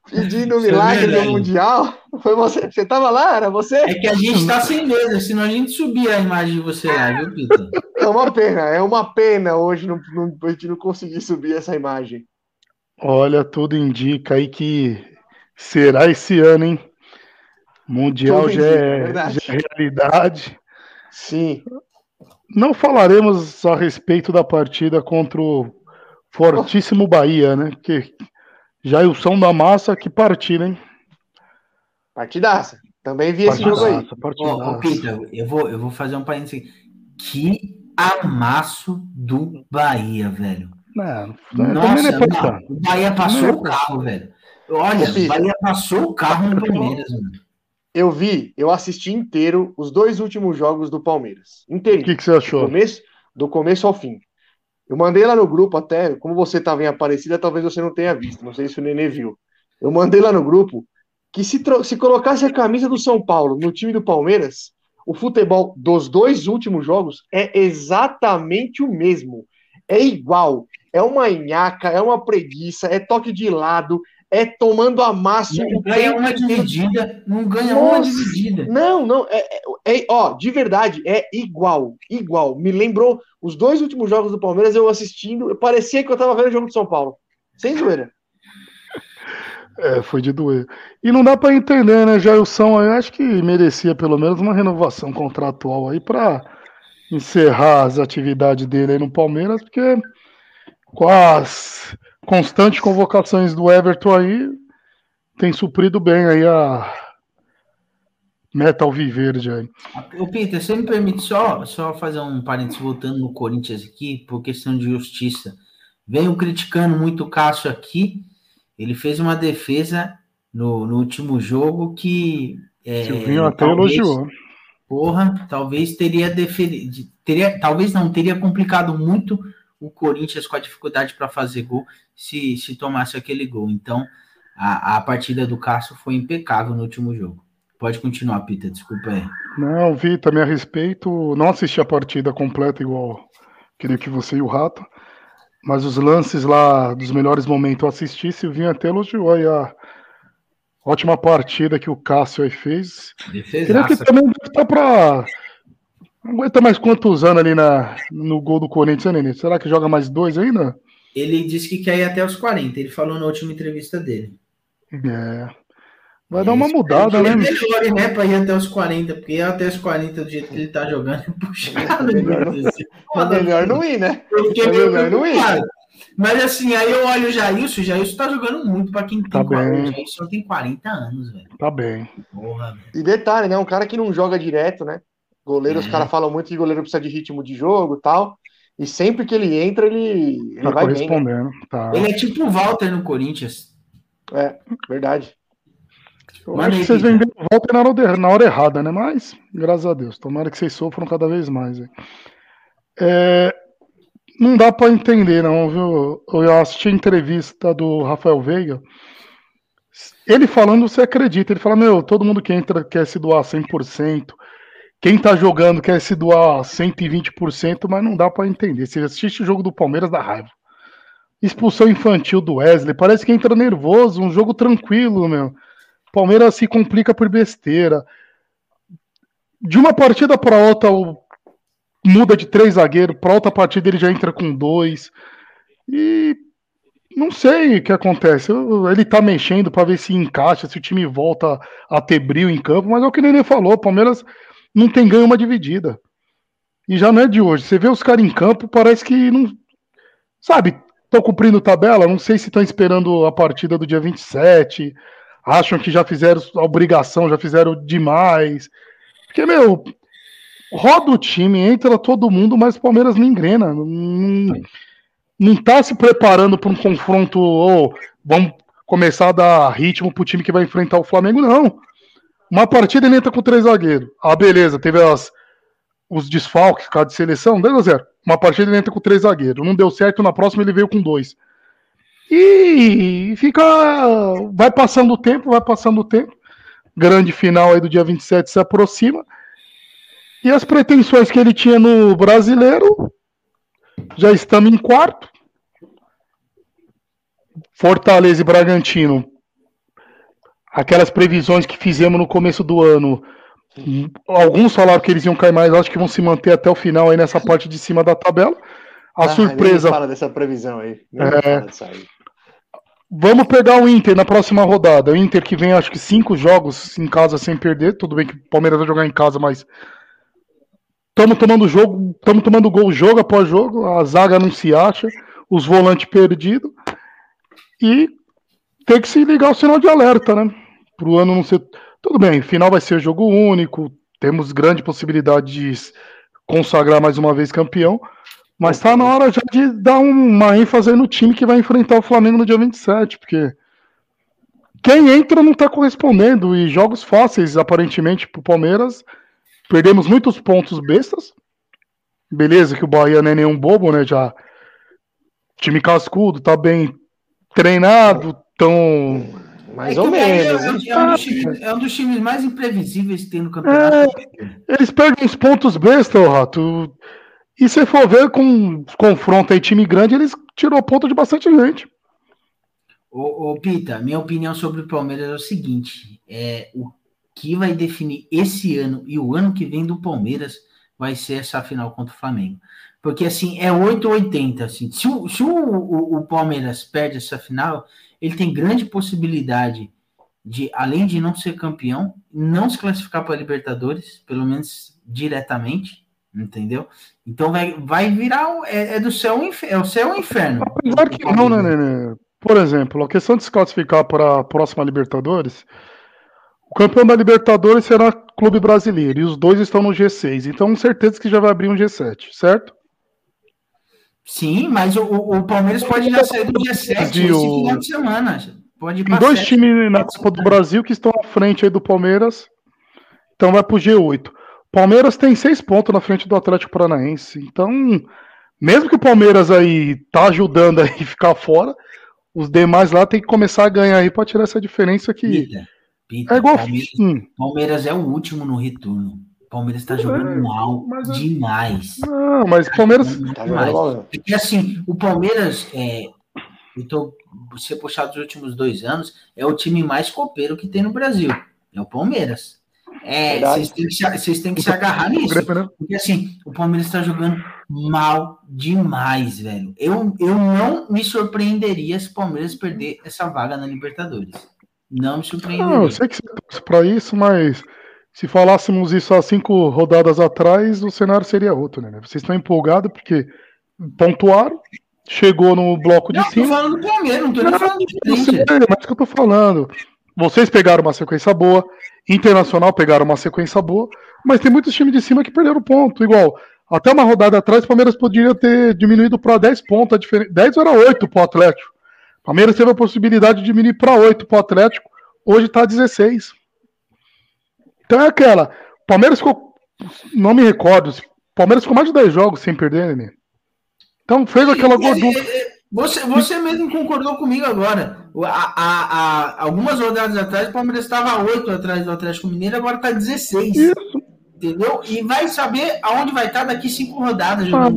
pedindo o é milagre do. Mundial. Foi você? Você tava lá? Era você? É que a gente tá sem mesa, senão a gente subia a imagem de você lá, viu, Pita? É uma pena, é uma pena hoje não, não, a gente não conseguir subir essa imagem. Olha, tudo indica aí que será esse ano, hein? Mundial já indica, é, verdade. já é realidade. Sim. Não falaremos a respeito da partida contra o fortíssimo Bahia, né? Que já é o som da massa que partida, hein? Partidaça. Também vi esse jogo aí. Partidaça, ó, partidaça. Pita, eu vou, eu vou fazer um parênteses aqui. Que amasso do Bahia, velho. Não, Nossa, não é pra não, o Bahia passou Não é o carro, velho. Olha, Ô, o Bahia passou o carro no Palmeiras, mano. Eu vi, eu assisti inteiro os dois últimos jogos do Palmeiras. O Inteiro. que, que você Do achou? começo, do começo ao fim. Eu mandei lá no grupo até, como você estava em Aparecida, talvez você não tenha visto. Não sei se o Nenê viu. Eu mandei lá no grupo que se, se colocasse a camisa do São Paulo no time do Palmeiras, o futebol dos dois últimos jogos é exatamente o mesmo. É igual. É uma nhaca, é uma preguiça, é toque de lado, é tomando amasso. Não o ganha tempo uma dividida. Não ganha uma Nossa. dividida. Não, não, é, é- é- ó, de verdade, é igual, igual. Me lembrou os dois últimos jogos do Palmeiras, eu assistindo, eu parecia que eu tava vendo o jogo de São Paulo. Sem zoeira. É, foi de doer. E não dá pra entender, né, Jailson? Eu acho que merecia pelo menos uma renovação contratual aí pra encerrar as atividades dele aí no Palmeiras, porque as constantes convocações do Everton aí, tem suprido bem aí a meta alviverde aí. Ô, Peter, você me permite só, só fazer um parênteses voltando no Corinthians aqui, por questão de justiça. Venho criticando muito o Cássio aqui. Ele fez uma defesa no, no último jogo que. É, Silvinho até talvez- elogiou. Porra, talvez teria deferido. Teria, talvez não, teria complicado muito o Corinthians com a dificuldade para fazer gol se, se tomasse aquele gol. Então, a, a partida do Cássio foi impecável no último jogo. Pode continuar, Peter, desculpa aí. Não, vi também a respeito. Não assisti a partida completa igual queria que você e o Rato. Mas os lances lá dos melhores momentos eu assisti, Silvinho até elogiou aí a ótima partida que o Cássio aí fez. Queria que Defesaça. também tá pra. Não aguenta mais quantos anos ali na, no gol do Corinthians, né, Nenê? Será que joga mais dois ainda? Ele disse que quer ir até os 40. Ele falou na última entrevista dele. É. Vai dar uma mudada, ele né? melhore, né, para ir até os 40, porque até os 40 do jeito que ele tá jogando é puxado. melhor Deus do céu. É melhor não ir, né? Fiquei É melhor não ir. Mas assim, aí eu olho o Jailson, o Jailson tá jogando muito pra quem tem Tá 40. bem. O Jailson tem 40 anos, velho. Tá bem. Porra, velho. E detalhe, né? Um cara que não joga direto, né? Goleiro, os É. caras falam muito que goleiro precisa de ritmo de jogo e tal. E sempre que ele entra, ele, ele Tá vai bem. né? correspondendo. Tá. Ele é tipo o Walter no Corinthians. É, verdade. Eu acho que vocês venderam volta na hora, na hora errada, né? Mas, graças a Deus, tomara que vocês sofram cada vez mais. hein? É, não dá pra entender, não, viu? Eu assisti a entrevista do Rafael Veiga. Ele falando, você acredita. Ele fala: Meu, todo mundo que entra quer se doar 100%. Quem tá jogando quer se doar 120%, mas não dá pra entender. Você assiste o jogo do Palmeiras, dá raiva. Expulsão infantil do Wesley, parece que entra nervoso, um jogo tranquilo, meu. Palmeiras se complica por besteira. De uma partida para outra, muda de três zagueiros, para outra partida ele já entra com dois. E não sei o que acontece. Ele tá mexendo para ver se encaixa, se o time volta a ter brilho em campo, mas é o que o Nenê falou: o Palmeiras não tem ganho uma dividida. E já não é de hoje. Você vê os caras em campo, parece que não. Sabe, estão cumprindo tabela, não sei se estão esperando a partida do dia 27 acham que já fizeram a obrigação, já fizeram demais. Porque, meu, roda o time, entra todo mundo, mas o Palmeiras não engrena. Não, não tá se preparando para um confronto, ou vamos começar a dar ritmo pro time que vai enfrentar o Flamengo, não. Uma partida ele entra com três zagueiros. Ah, beleza, teve as, os desfalques, caso de seleção, 2 a 0 Uma partida ele entra com três zagueiros. Não deu certo, na próxima ele veio com dois. E fica. Vai passando o tempo, vai passando o tempo. Grande final aí do dia 27 se aproxima. E as pretensões que ele tinha no brasileiro. Já estamos em quarto. Fortaleza e Bragantino. Aquelas previsões que fizemos no começo do ano. Alguns falaram que eles iam cair mais, acho que vão se manter até o final aí nessa parte de cima da tabela. A Ah, surpresa fala dessa previsão aí. É. aí. Vamos pegar o Inter na próxima rodada. O Inter que vem, acho que cinco jogos em casa sem perder. Tudo bem que o Palmeiras vai jogar em casa, mas estamos tomando jogo, estamos tomando gol jogo após jogo. A zaga não se acha, os volantes perdidos e tem que se ligar o sinal de alerta, né? Para o ano não ser. Tudo bem, final vai ser jogo único. Temos grande possibilidade de consagrar mais uma vez campeão. Mas tá na hora já de dar uma ênfase no time que vai enfrentar o Flamengo no dia 27, porque quem entra não tá correspondendo e jogos fáceis, aparentemente, pro Palmeiras. Perdemos muitos pontos bestas. Beleza, que o Bahia não é nenhum bobo, né? Já time cascudo, tá bem treinado, tão. Mais É ou menos. É, é um dos times, é um dos times mais imprevisíveis que tem no campeonato. Eles perdem os pontos besta, Rato. E se for ver com confronto aí, time grande, eles tirou ponto de bastante gente. Ô, ô, Pita, minha opinião sobre o Palmeiras é o seguinte: é, o que vai definir esse ano e o ano que vem do Palmeiras vai ser essa final contra o Flamengo. Porque assim, é 8 ou 80. Assim. Se, o, se o, o, o Palmeiras perde essa final, ele tem grande possibilidade de, além de não ser campeão, não se classificar para Libertadores, pelo menos diretamente, entendeu? Então vai, vai virar é, é do céu é o céu inferno. Apesar que não, né, né, Por exemplo, a questão de se classificar para a próxima Libertadores, o campeão da Libertadores será clube brasileiro e os dois estão no G6, então certeza que já vai abrir um G7, certo? Sim, mas o, o Palmeiras pode já sair do G7 esse final de semana. Pode Tem dois times na Copa do Brasil que estão à frente aí do Palmeiras. Então vai pro G8. Palmeiras tem seis pontos na frente do Atlético Paranaense. Então, mesmo que o Palmeiras aí tá ajudando aí <laughs> ficar fora, os demais lá tem que começar a ganhar aí para tirar essa diferença. Pita, Pita, é igual Palmeiras, hum. Palmeiras é o último no retorno. Palmeiras está jogando é, mal mas, demais. Não, mas Palmeiras. Tá demais. Porque assim, o Palmeiras, é, eu tô, se puxar dos últimos dois anos, é o time mais copeiro que tem no Brasil. É o Palmeiras. É, vocês têm, que, têm que se agarrar nisso. Né? Porque assim, o Palmeiras está jogando mal demais, velho. Eu, eu não me surpreenderia se o Palmeiras perder essa vaga na Libertadores. Não me surpreenderia. Não, eu sei que você torce para isso, mas se falássemos isso há cinco rodadas atrás, o cenário seria outro, né? Vocês estão empolgados porque pontuaram, chegou no bloco de não, cima. Não, tô falando do Palmeiras, não tô falando do Corinthians. Mas que eu tô falando. Vocês pegaram uma sequência boa, Internacional pegaram uma sequência boa, mas tem muitos times de cima que perderam ponto. Igual, até uma rodada atrás, o Palmeiras poderia ter diminuído para 10 pontos. A diferença, 10 era 8 para o Atlético. O Palmeiras teve a possibilidade de diminuir para 8 para o Atlético, hoje está 16. Então é aquela. O Palmeiras ficou. Não me recordo. O Palmeiras ficou mais de 10 jogos sem perder, né? Então fez aquela gordura. Você, você mesmo concordou comigo agora. A, a, a, algumas rodadas atrás, o Palmeiras estava 8 atrás do Atlético Mineiro, agora está 16. Isso. Entendeu? E vai saber aonde vai estar tá daqui cinco rodadas. Ah,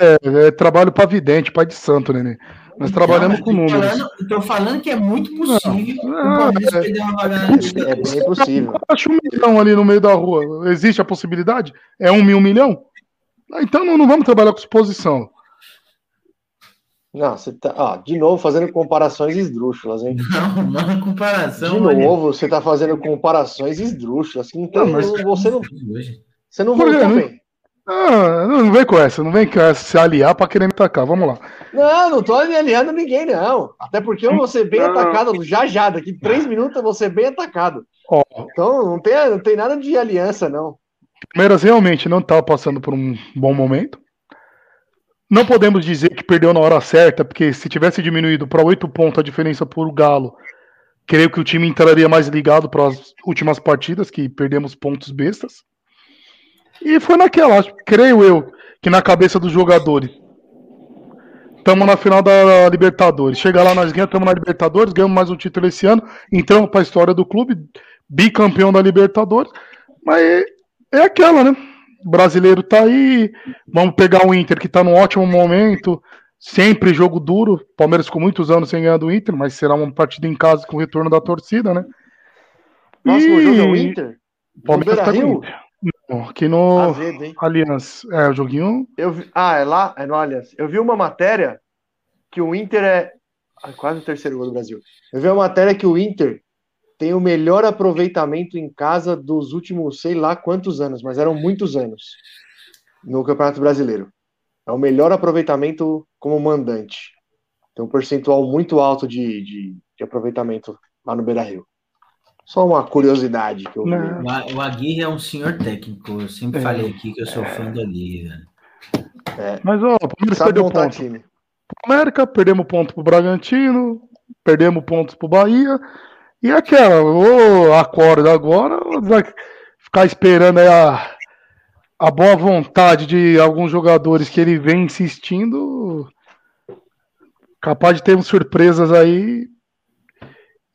é, é, trabalho para vidente, pai de santo, né? Nós trabalhamos com números. Estou falando que é muito possível não, o Palmeiras é, É bem possível. Acho um milhão ali no meio da rua. Existe a possibilidade? É um mil milhão? Então não, não vamos trabalhar com suposição. Não, você tá, ó, de novo fazendo comparações esdrúxulas, hein? Não, <laughs> não é comparação. De novo, você tá fazendo comparações esdrúxulas. Então, não, mas... você não. <laughs> Você não voltou bem. Ah, não vem com essa, não vem com essa se aliar para querer me atacar. Vamos lá. Não, não tô aliando ninguém, não. Até porque eu vou ser bem não. atacado já já. Daqui três minutos eu vou ser bem atacado. Então não tem, não tem nada de aliança, não. Palmeiras realmente não tá passando por um bom momento. Não podemos dizer que perdeu na hora certa, porque se tivesse diminuído para oito pontos a diferença por Galo, creio que o time entraria mais ligado para as últimas partidas, que perdemos pontos bestas. E foi naquela, creio eu, que na cabeça dos jogadores. Estamos na final da Libertadores. Chega lá, nós ganhamos, estamos na Libertadores, ganhamos mais um título esse ano, entramos para a história do clube, bicampeão da Libertadores. Mas é, aquela, né? O brasileiro tá aí. Vamos pegar o Inter, que tá num ótimo momento. Sempre jogo duro. Palmeiras com muitos anos sem ganhar do Inter, mas será uma partida em casa com o retorno da torcida, né? Próximo e... jogo é o Inter? Palmeiras tá com Inter. Aqui no Aliança. É, o joguinho. Eu vi... Ah, é lá? É no Aliança. Eu vi uma matéria que o Inter é. Ah, quase o terceiro gol do Brasil. Eu vi uma matéria que o Inter tem o melhor aproveitamento em casa dos últimos sei lá quantos anos, mas eram muitos anos no Campeonato Brasileiro. É o melhor aproveitamento como mandante. Tem um percentual muito alto de, de, de aproveitamento lá no Beira Rio. Só uma curiosidade que eu vi. O Aguirre é um senhor técnico. Eu sempre é. falei aqui que eu sou é. fã do Aguirre. É. Mas, ó, o Palmeiras perdeu ponto. Time. América, perdemos ponto pro Bragantino, perdemos pontos pro Bahia e aquela, ou acorda agora, ou vai ficar esperando a, a boa vontade de alguns jogadores que ele vem insistindo. Capaz de termos surpresas aí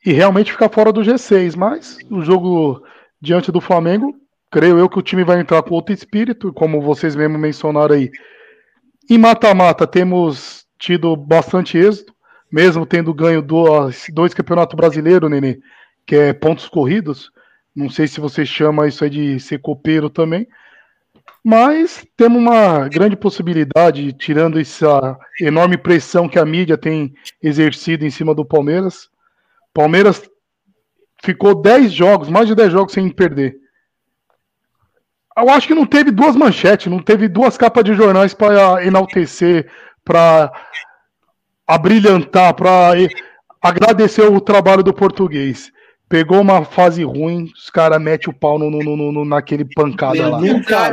e realmente ficar fora do G6. Mas o jogo diante do Flamengo, creio eu que o time vai entrar com outro espírito, como vocês mesmo mencionaram aí. Em mata-mata temos tido bastante êxito. mesmo tendo ganho dois, dois campeonatos brasileiros, Nenê, que é pontos corridos. Não sei se você chama isso aí de ser copeiro também. Mas temos uma grande possibilidade, tirando essa enorme pressão que a mídia tem exercido em cima do Palmeiras. Palmeiras ficou 10 jogos, mais de 10 jogos sem perder. Eu acho que não teve duas manchetes, não teve duas capas de jornais para enaltecer, para abrilhantar, para agradecer o trabalho do português. Pegou uma fase ruim, os caras metem o pau no, no, no, naquele pancada lá.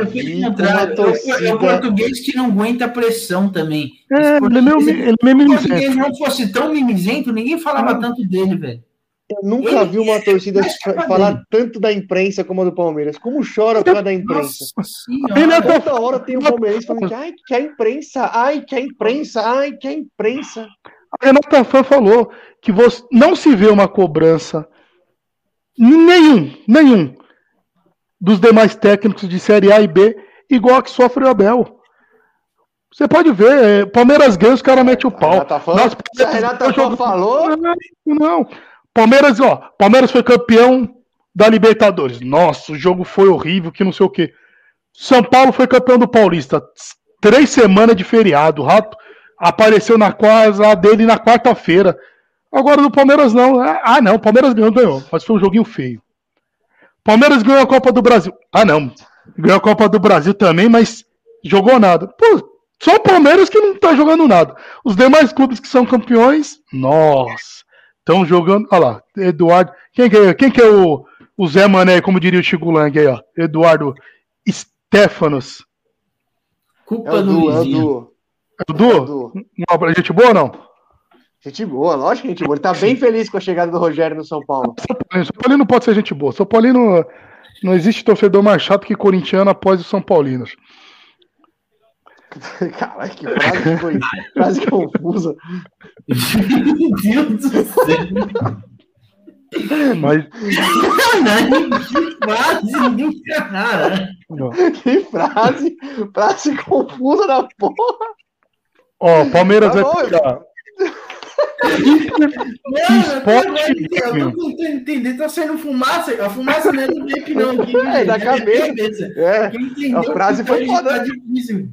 vi pelo uma torcida- É o português que não aguenta a pressão também. É, ele é meio, ele é meio Se português não fosse tão mimizento, ninguém falava Ah. tanto dele, velho. Eu nunca Ele- vi uma torcida falar tanto da imprensa como a do Palmeiras. Como chora por causa da imprensa. Nossa Ele é senhora. Toda hora tem um palmeirense falando que ai, que a imprensa, ai, que a imprensa, ai, que a imprensa. A Renata Fã falou que você não se vê uma cobrança nenhum, nenhum dos demais técnicos de Série A e B igual a que sofre o Abel. Você pode ver, é, Palmeiras ganha, os caras metem o pau. Renata Fã, Nossa, a Renata Fã falou, Não, não. Palmeiras, ó, Palmeiras foi campeão da Libertadores. Nossa, o jogo foi horrível, que não sei o quê. São Paulo foi campeão do Paulista. Três semanas de feriado. O Rato apareceu na casa dele na quarta-feira. Agora do Palmeiras não. Ah, não, o Palmeiras ganhou, ganhou. Mas foi um joguinho feio. Palmeiras ganhou a Copa do Brasil. Ah, não. Ganhou a Copa do Brasil também, mas jogou nada. Pô, só o Palmeiras que não tá jogando nada. Os demais clubes que são campeões, nossa, estão jogando. Olha lá, Eduardo. Quem que é, quem que é o, o Zé Mané, como diria o Chico Lang aí, ó? Eduardo Stefanos. é Culpa o do Du, é o vizinho. Du. É o É gente boa ou não? Gente boa, lógico que gente boa. Ele tá bem <laughs> feliz com a chegada do Rogério no São Paulo. São Paulino, São Paulino não pode ser gente boa. São Paulino não existe torcedor mais chato que corintiano após os São Paulinos. <laughs> Caralho, que frase foi. Frase confusa. Meu Deus do céu. Mas que frase do ó, Que frase. Frase confusa da porra. ó, Palmeiras Tá vai bom, pegar. Mano, Esporte, eu tô tentando entender, tá saindo fumaça. A fumaça não é do vape, não. <laughs> Aqui, É, da minha cabeça. É. A frase foi foda, Tá difícil.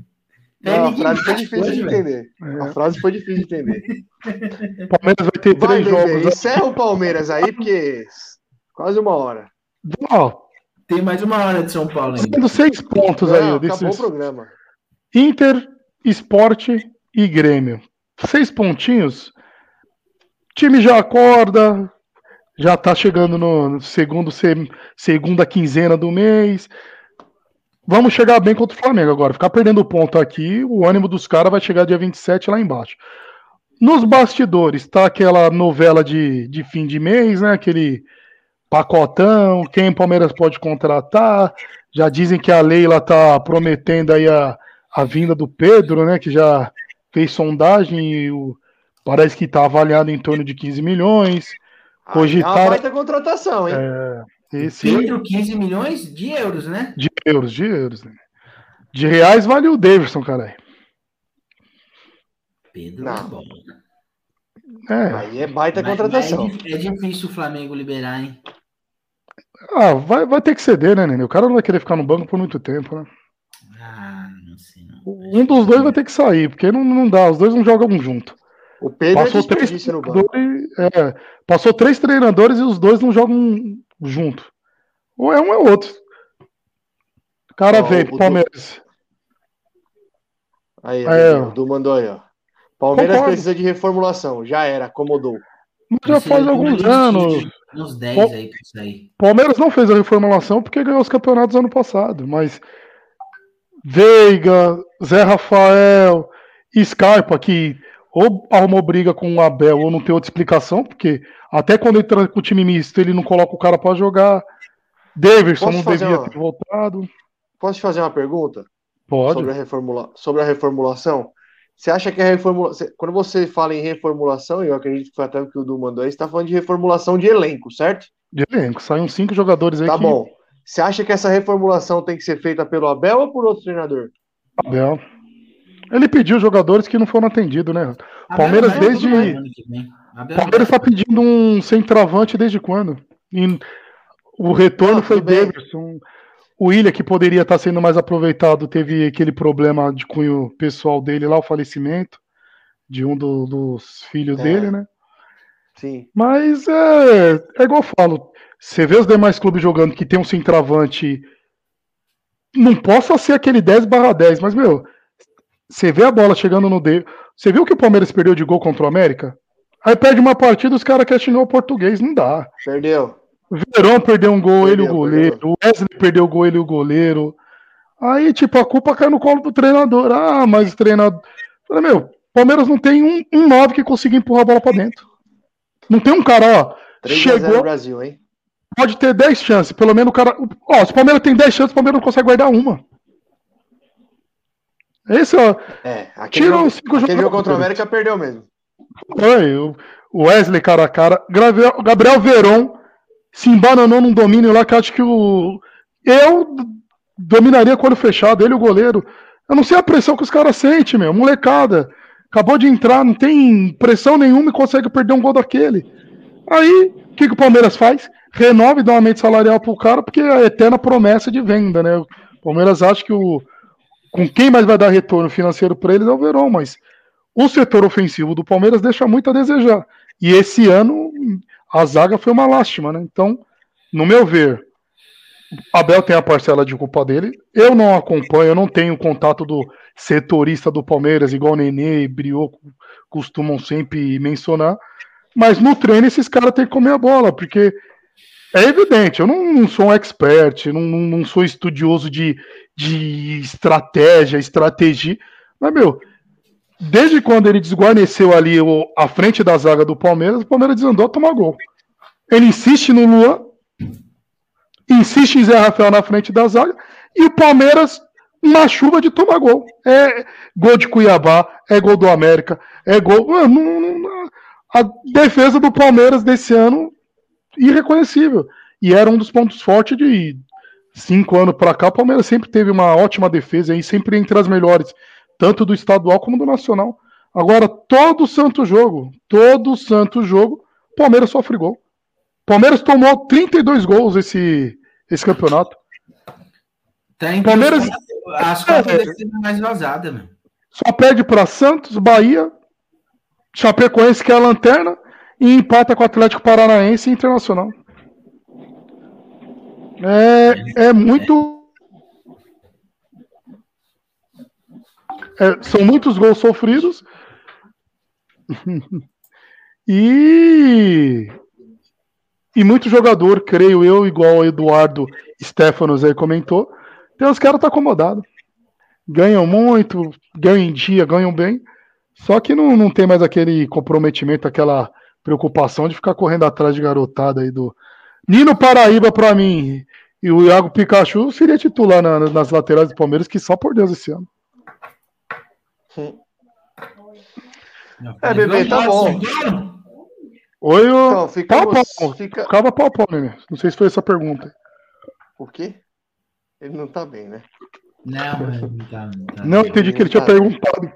Não, a É frase foi difícil hoje, de velho. entender. A frase foi difícil de entender. <laughs> Palmeiras vai ter Vai, três jogos. né? encerra o Palmeiras aí, porque quase uma hora. Ó, Tem mais uma hora de São Paulo ainda. sendo seis pontos Não, aí, acabou o desses programa. Inter, Esporte e Grêmio. Seis pontinhos. Time já acorda, já tá chegando no segundo se- segunda quinzena do mês. Vamos chegar bem contra o Flamengo agora. Ficar perdendo ponto aqui, o ânimo dos caras vai chegar dia 27 lá embaixo. Nos bastidores, tá aquela novela de, de fim de mês, né? Aquele pacotão, quem o Palmeiras pode contratar. Já dizem que a Leila tá prometendo aí a, a vinda do Pedro, né? Que já fez sondagem e o, parece que tá avaliado em torno de 15 milhões. Ah, É baita contratação, hein? Esse Pedro, 15 milhões de euros, né? de euros, de euros, né? De reais vale o Davidson, caralho. Pedro Não. é bom. É. Aí é baita Mas- contratação. mas é, é difícil o Flamengo liberar, hein? Ah, vai, vai ter que ceder, né, Nenê? O cara não vai querer ficar no banco por muito tempo, né? Ah, não sei não. Um dos dois vai ter que sair, porque não, não dá, os dois não jogam junto. O Pedro é Passou três, desperdício no banco. treinadores, é, passou três treinadores e os dois não jogam junto. Ou é um é outro. O cara Ó, vem Du- Palmeiras. Aí, É. o Du mandou aí, ó. Palmeiras Concordo. precisa de reformulação. Já era, acomodou. Mas já faz alguns uns anos. 20, Uns 10 Bom, aí pra sair. Palmeiras não fez a reformulação porque ganhou os campeonatos ano passado, mas Veiga, Zé Rafael, Scarpa, que ou arrumou briga com o Abel ou não tem outra explicação, porque até quando ele entra com o time misto, ele não coloca o cara pra jogar. Davidson Posso não devia uma- ter voltado. Posso te fazer uma pergunta Pode. sobre a, reformula... sobre a reformulação? Você acha que a reformulação. Quando você fala em reformulação, eu acredito que foi até o que o Du mandou aí, você está falando de reformulação de elenco, certo? De elenco, saem cinco jogadores aí Tá que bom. Você acha que essa reformulação tem que ser feita pelo Abel ou por outro treinador? Abel. Ele pediu jogadores que não foram atendidos, né? Palmeiras desde- Palmeiras vai- tá pedindo um centroavante desde quando? E o retorno Ah, foi. Davidson. O William, que poderia estar sendo mais aproveitado, teve aquele problema de cunho pessoal dele lá, o falecimento de um do- dos filhos É. dele, né? Sim. Mas é, é igual eu falo. Você vê os demais clubes jogando que tem um centroavante. Não possa ser aquele 10 barra 10, mas, meu, você vê a bola chegando no dedo. Você viu que o Palmeiras perdeu de gol contra o América? Aí perde uma partida, os caras querem xingar o português. Não dá. Perdeu. Verão perdeu um gol, ele e o Perdeu, goleiro. O Wesley perdeu o gol, ele e o goleiro. Aí, tipo, a culpa cai no colo do treinador. Ah, mas o treinador. Falei, meu, Palmeiras não tem um, um 9 que consiga empurrar a bola pra dentro. Não tem um cara, ó. 3 a 0 Chegou, Brasil, hein? pode ter 10 chances. Pelo menos o cara. Ó, se o Palmeiras tem 10 chances, o Palmeiras não consegue guardar uma. Esse, ó. É, aquele, Tira jogo, os cinco aquele jogo contra o América perdeu mesmo. Foi. O Wesley cara a cara. Gabriel, Gabriel Veron se embananou num domínio lá que eu acho que o. Eu dominaria com o olho fechado, ele o goleiro. Eu não sei a pressão que os caras sentem, meu. Molecada. Acabou de entrar, não tem pressão nenhuma e consegue perder um gol daquele. Aí, o que, que o Palmeiras faz? Renova e dá um aumento salarial pro cara, porque é a eterna promessa de venda, né? O Palmeiras acha que o. Com quem mais vai dar retorno financeiro para eles é o Verón, mas o setor ofensivo do Palmeiras deixa muito a desejar. E esse ano a zaga foi uma lástima, né? Então, no meu ver, Abel tem a parcela de culpa dele. Eu não acompanho, eu não tenho contato do setorista do Palmeiras, igual Nenê e Brioco costumam sempre mencionar. Mas no treino esses caras têm que comer a bola, porque é evidente, eu não, não sou um expert, não, não sou estudioso de, de estratégia, estratégia. Mas, meu, desde quando ele desguarneceu ali o, a frente da zaga do Palmeiras, o Palmeiras desandou a tomar gol. Ele insiste no Luan, insiste em Zé Rafael na frente da zaga, e o Palmeiras na chuva de tomar gol. É gol de Cuiabá, é gol do América, é gol. Mano, a defesa do Palmeiras desse ano, irreconhecível. E era um dos pontos fortes de cinco anos para cá. O Palmeiras sempre teve uma ótima defesa e sempre entre as melhores, tanto do estadual como do nacional. Agora, todo santo jogo, todo santo jogo, o Palmeiras sofre gol. O Palmeiras tomou 32 gols esse, esse campeonato. Tá Palmeiras- As quatro defesas mais vazadas, meu. Só perde para Santos, Bahia, Chapecoense, que é a lanterna, e empata com o Atlético Paranaense e Internacional. É, é muito. É, são muitos gols sofridos. <laughs> e. E muito jogador, creio eu, igual o Eduardo Stefanos aí comentou. Tem os caras tá acomodado ganham muito, ganham em dia, ganham bem, só que não, não tem mais aquele comprometimento, aquela preocupação de ficar correndo atrás de garotada aí do. Nino Paraíba, pra mim, e o Iago Pikachu seria titular na- nas laterais do Palmeiras, que só por Deus esse ano. É, bebê, tá bom. Oi, o. Então, ficamos. pau, pau. Fica... Ficava pau, pau, né? Não sei se foi essa pergunta. O quê? Ele não tá bem, né? Não, não tá, não tá. Não, entendi que ele tinha perguntado.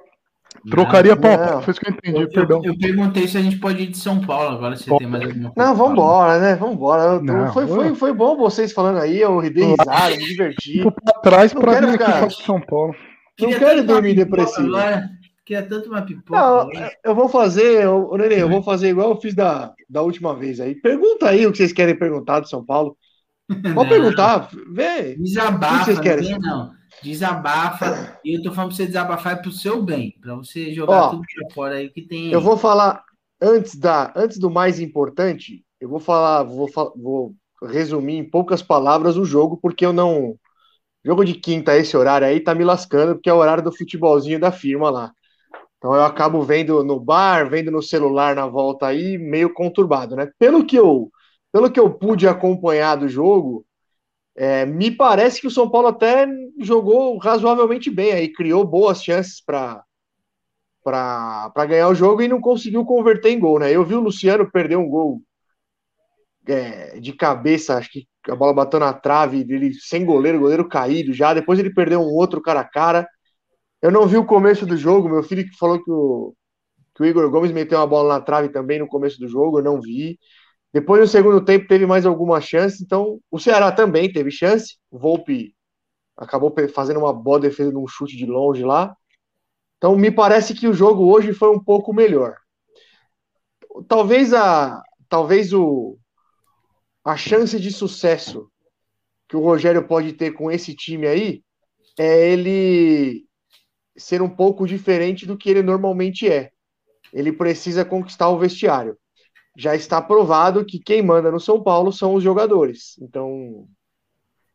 Trocaria pau, pau. não. Foi isso que eu entendi, Eu, perdão. eu, eu perguntei se a gente pode ir de São Paulo agora, se Bom. tem mais alguma coisa. Não, pra vambora, né? Vambora. Não, foi, foi, foi bom vocês falando aí, eu dei risada, me diverti. Fico pra trás Não pra quero vir aqui ficar- de São Paulo. Não Queria quero tanto uma dormir depressivo. Agora. Queria tanto uma pipoca. Não, eu vou fazer, ô, ô, Nenê, eu vou fazer igual eu fiz da, da última vez aí. Pergunta aí o que vocês querem perguntar do São Paulo. <laughs> Pode Não. perguntar, vê. Desabafa, O que vocês não querem? não. Desabafa. E eu tô falando pra você desabafar é pro seu bem. Pra você jogar Ó, tudo pra fora aí que tem. Eu vou falar antes da, antes do mais importante. Eu vou falar, vou, vou resumir em poucas palavras o jogo, porque eu não. Jogo de quinta, esse horário aí, tá me lascando, porque é o horário do futebolzinho da firma lá. Então eu acabo vendo no bar, vendo no celular na volta aí, meio conturbado, né? Pelo que eu, pelo que eu pude acompanhar do jogo, é, me parece que o São Paulo até jogou razoavelmente bem aí, criou boas chances para para ganhar o jogo e não conseguiu converter em gol, né? Eu vi o Luciano perder um gol é, de cabeça, acho que a bola bateu na trave, ele sem goleiro, goleiro caído já. Depois ele perdeu um outro cara a cara. Eu não vi o começo do jogo. Meu filho falou que o, que o Igor Gomes meteu uma bola na trave também no começo do jogo, eu não vi. Depois, no segundo tempo, teve mais alguma chance, então o Ceará também teve chance. O Volpe acabou fazendo uma boa defesa num chute de longe lá. Então, me parece que o jogo hoje foi um pouco melhor. Talvez a talvez o a chance de sucesso que o Rogério pode ter com esse time aí é ele ser um pouco diferente do que ele normalmente é. Ele precisa conquistar o vestiário. Já está provado que quem manda no São Paulo são os jogadores. Então,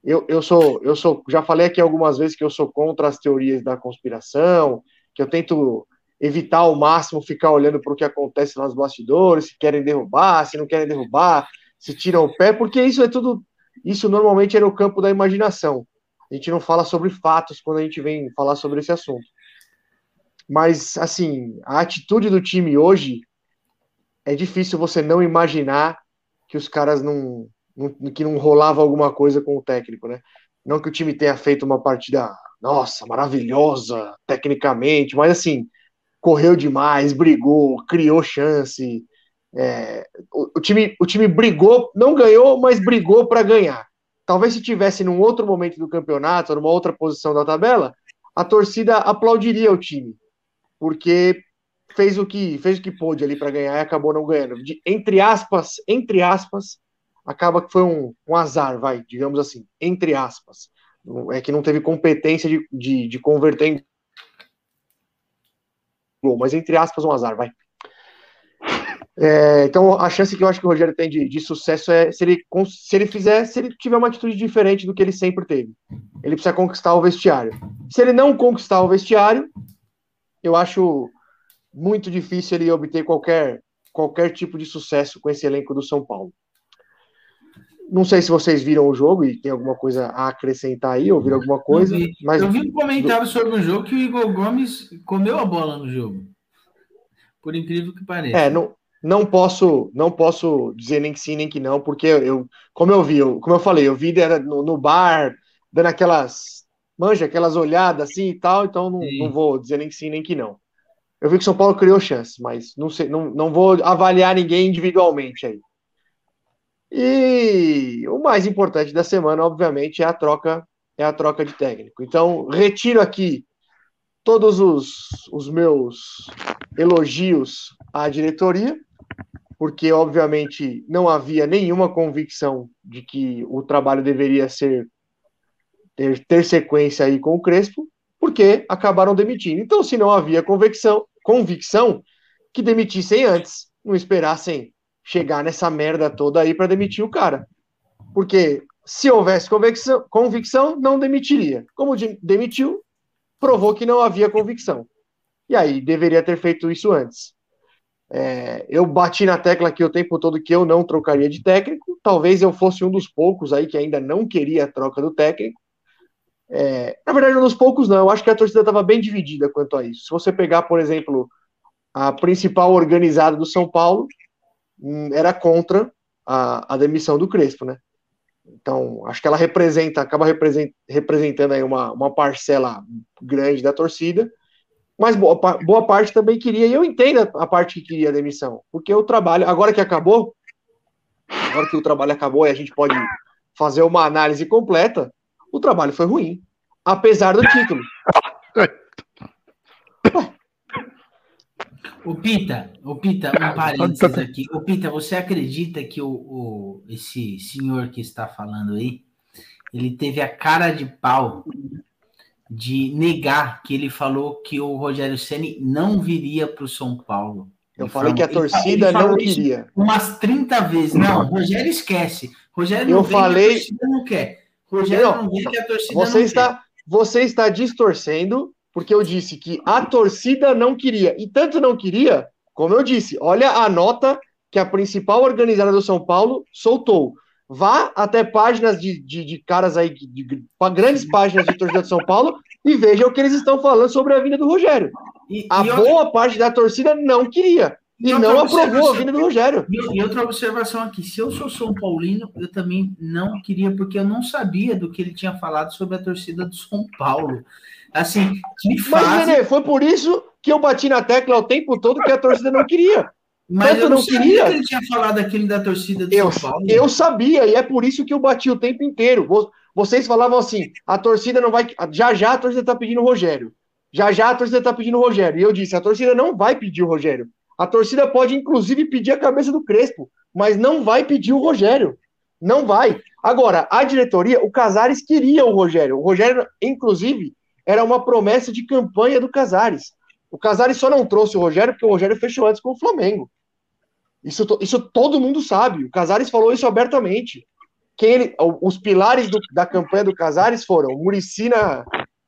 eu, eu sou, eu sou, já falei aqui algumas vezes que eu sou contra as teorias da conspiração, que eu tento evitar ao máximo ficar olhando para o que acontece nos bastidores, se querem derrubar, se não querem derrubar, se tiram o pé, porque isso é tudo, isso normalmente é no campo da imaginação. A gente não fala sobre fatos quando a gente vem falar sobre esse assunto. Mas, assim, a atitude do time hoje é difícil você não imaginar que os caras não, não, que não rolava alguma coisa com o técnico, né? Não que o time tenha feito uma partida, nossa, maravilhosa, tecnicamente, mas assim, correu demais, brigou, criou chance. É, o, o, time, o time brigou, não ganhou, mas brigou para ganhar. Talvez se tivesse num outro momento do campeonato, numa outra posição da tabela, a torcida aplaudiria o time, porque fez o que fez o que pôde ali para ganhar e acabou não ganhando. De, entre aspas, entre aspas, acaba que foi um, um, azar, vai, digamos assim, entre aspas. É que não teve competência de, de, de converter em gol, mas entre aspas, um azar, vai. É, então, a chance que eu acho que o Rogério tem de, de sucesso é se ele, se ele fizer, se ele tiver uma atitude diferente do que ele sempre teve. Ele precisa conquistar o vestiário. Se ele não conquistar o vestiário, eu acho muito difícil ele obter qualquer, qualquer tipo de sucesso com esse elenco do São Paulo. Não sei se vocês viram o jogo e tem alguma coisa a acrescentar aí, ouviram alguma coisa. Eu vi, mas... eu vi um comentário sobre o jogo que o Igor Gomes comeu a bola no jogo. Por incrível que pareça. É, não, não posso, não posso dizer nem que sim nem que não, porque eu, como eu vi, eu, como eu falei, eu vi no, no, bar, dando aquelas, manja, aquelas olhadas assim e tal, então não, não, vou dizer nem que sim nem que não. Eu vi que o São Paulo criou chance, mas não sei, não, não vou avaliar ninguém individualmente aí. E o mais importante da semana, obviamente, é a troca, é a troca de técnico. Então, retiro aqui todos os, os meus elogios à diretoria porque obviamente não havia nenhuma convicção de que o trabalho deveria ser ter, ter sequência aí com o Crespo, porque acabaram demitindo. Então, se não havia convicção, convicção que demitissem antes, não esperassem chegar nessa merda toda aí para demitir o cara. Porque se houvesse convicção, convicção, não demitiria. Como demitiu, provou que não havia convicção. E aí deveria ter feito isso antes. É, eu bati na tecla aqui o tempo todo que eu não trocaria de técnico. Talvez eu fosse um dos poucos aí que ainda não queria a troca do técnico. É, na verdade, um dos poucos não. Eu acho que a torcida estava bem dividida quanto a isso. Se você pegar, por exemplo, a principal organizada do São Paulo, hum, era contra a, a demissão do Crespo, né? Então, acho que ela representa, acaba representando aí uma, uma parcela grande da torcida mas boa, boa parte também queria, e eu entendo a parte que queria a demissão, porque o trabalho, agora que acabou, agora que o trabalho acabou e a gente pode fazer uma análise completa, o trabalho foi ruim, apesar do título. <laughs> O Pita, o Pita, um <laughs> parênteses aqui. O Pita, você acredita que o, o, esse senhor que está falando aí, ele teve a cara de pau de negar que ele falou que o Rogério Ceni não viria para o São Paulo. Eu ele falei falou, que a torcida ele, ele não queria. Umas 30 vezes. Não, Rogério esquece. Rogério não eu vem falei... a torcida não quer. Rogério não, que a torcida você não está, quer. Você está distorcendo, porque eu disse que a torcida não queria. E tanto não queria, como eu disse, olha a nota que a principal organizada do São Paulo soltou. Vá até páginas de, de, de caras aí, de, de, grandes páginas de torcida de São Paulo, e veja o que eles estão falando sobre a vinda do Rogério. E, a e boa parte da torcida não queria. E, e não aprovou a vinda do Rogério. E, outra observação aqui: se eu sou São Paulino, eu também não queria, porque eu não sabia do que ele tinha falado sobre a torcida do São Paulo. Assim, que fase... Mas, Nenê, foi por isso, que eu bati na tecla o tempo todo que a torcida não queria. Mas Tanto eu não, não sabia queria. que ele tinha falado aquele da torcida do Eu, São Paulo. eu sabia, e é por isso que eu bati o tempo inteiro. Vo- Vocês falavam assim: a torcida não vai. Já já a torcida tá pedindo o Rogério. Já já a torcida tá pedindo o Rogério. E eu disse: a torcida não vai pedir o Rogério. A torcida pode, inclusive, pedir a cabeça do Crespo, mas não vai pedir o Rogério. Não vai. Agora, a diretoria, o Casares queria o Rogério. O Rogério, inclusive, era uma promessa de campanha do Casares. O Casares só não trouxe o Rogério porque o Rogério fechou antes com o Flamengo. Isso, isso todo mundo sabe. O Casares falou isso abertamente. Quem ele, os pilares do- da campanha do Casares foram Murici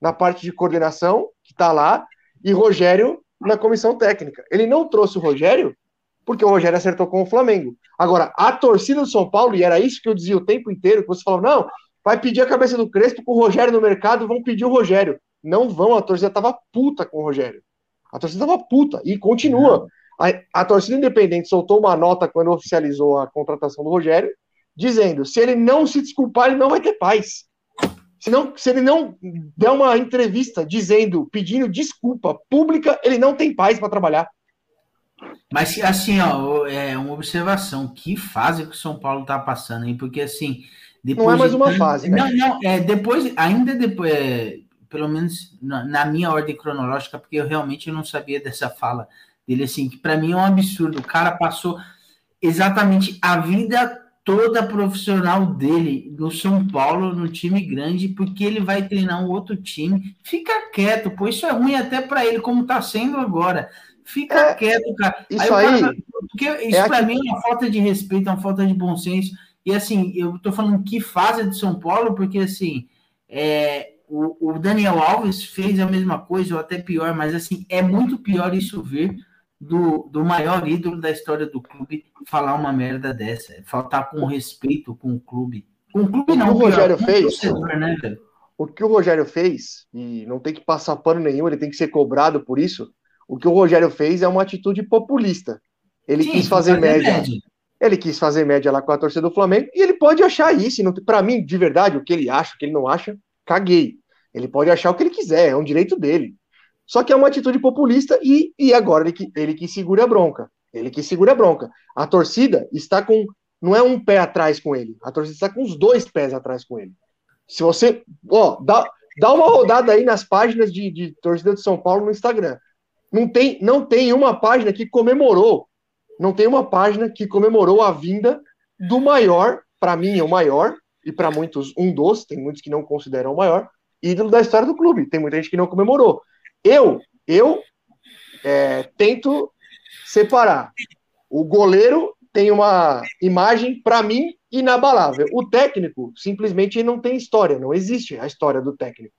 na parte de coordenação, que está lá, e Rogério na comissão técnica. Ele não trouxe o Rogério porque o Rogério acertou com o Flamengo. Agora, a torcida do São Paulo, e era isso que eu dizia o tempo inteiro, que você falou, não, vai pedir a cabeça do Crespo com o Rogério no mercado, vão pedir o Rogério. Não vão, a torcida tava puta com o Rogério. A torcida tava puta e continua. A, a torcida independente soltou uma nota quando oficializou a contratação do Rogério, dizendo: se ele não se desculpar, ele não vai ter paz. Se, não, se ele não der uma entrevista dizendo, pedindo desculpa pública, ele não tem paz para trabalhar. Mas assim, ó, é uma observação. Que fase que o São Paulo tá passando aí? Porque assim. Não é mais de uma fase, né? Não, não, é depois, ainda depois, é, pelo menos na, na minha ordem cronológica, porque eu realmente não sabia dessa fala dele, assim, que para mim é um absurdo. O cara passou exatamente a vida toda profissional dele no São Paulo, no time grande, porque ele vai treinar um outro time. Fica quieto, pô, isso é ruim até para ele, como tá sendo agora. Fica É, quieto, cara. isso o aí porque isso é para mim é uma falta de respeito, é uma falta de bom senso. E assim, eu tô falando que fase de São Paulo, porque assim, é, o, o Daniel Alves fez a mesma coisa, ou até pior, mas assim, é muito pior isso vir do, do maior ídolo da história do clube falar uma merda dessa. É faltar com respeito com o clube. Com o clube O não, o Rogério fez- torcedor, né, velho? o que o Rogério fez, e não tem que passar pano nenhum, ele tem que ser cobrado por isso. O que o Rogério fez é uma atitude populista. Ele Sim, quis fazer média. média. Ele quis fazer média lá com a torcida do Flamengo e ele pode achar isso. não- Pra mim, de verdade, o que ele acha, o que ele não acha, caguei. Ele pode achar o que ele quiser, é um direito dele. Só que é uma atitude populista e, e agora ele que, ele que segura a bronca. Ele que segura a bronca. A torcida está com. Não é um pé atrás com ele. A torcida está com os dois pés atrás com ele. Se você. Ó, dá, dá uma rodada aí nas páginas de, de torcida de São Paulo no Instagram. Não tem, não tem uma página que comemorou. Não tem uma página que comemorou a vinda do maior, para mim é o maior, e para muitos um dos, tem muitos que não consideram o maior, ídolo da história do clube. Tem muita gente que não comemorou. Eu, eu é, tento separar. O goleiro tem uma imagem, para mim, inabalável. O técnico, simplesmente, não tem história. Não existe a história do técnico.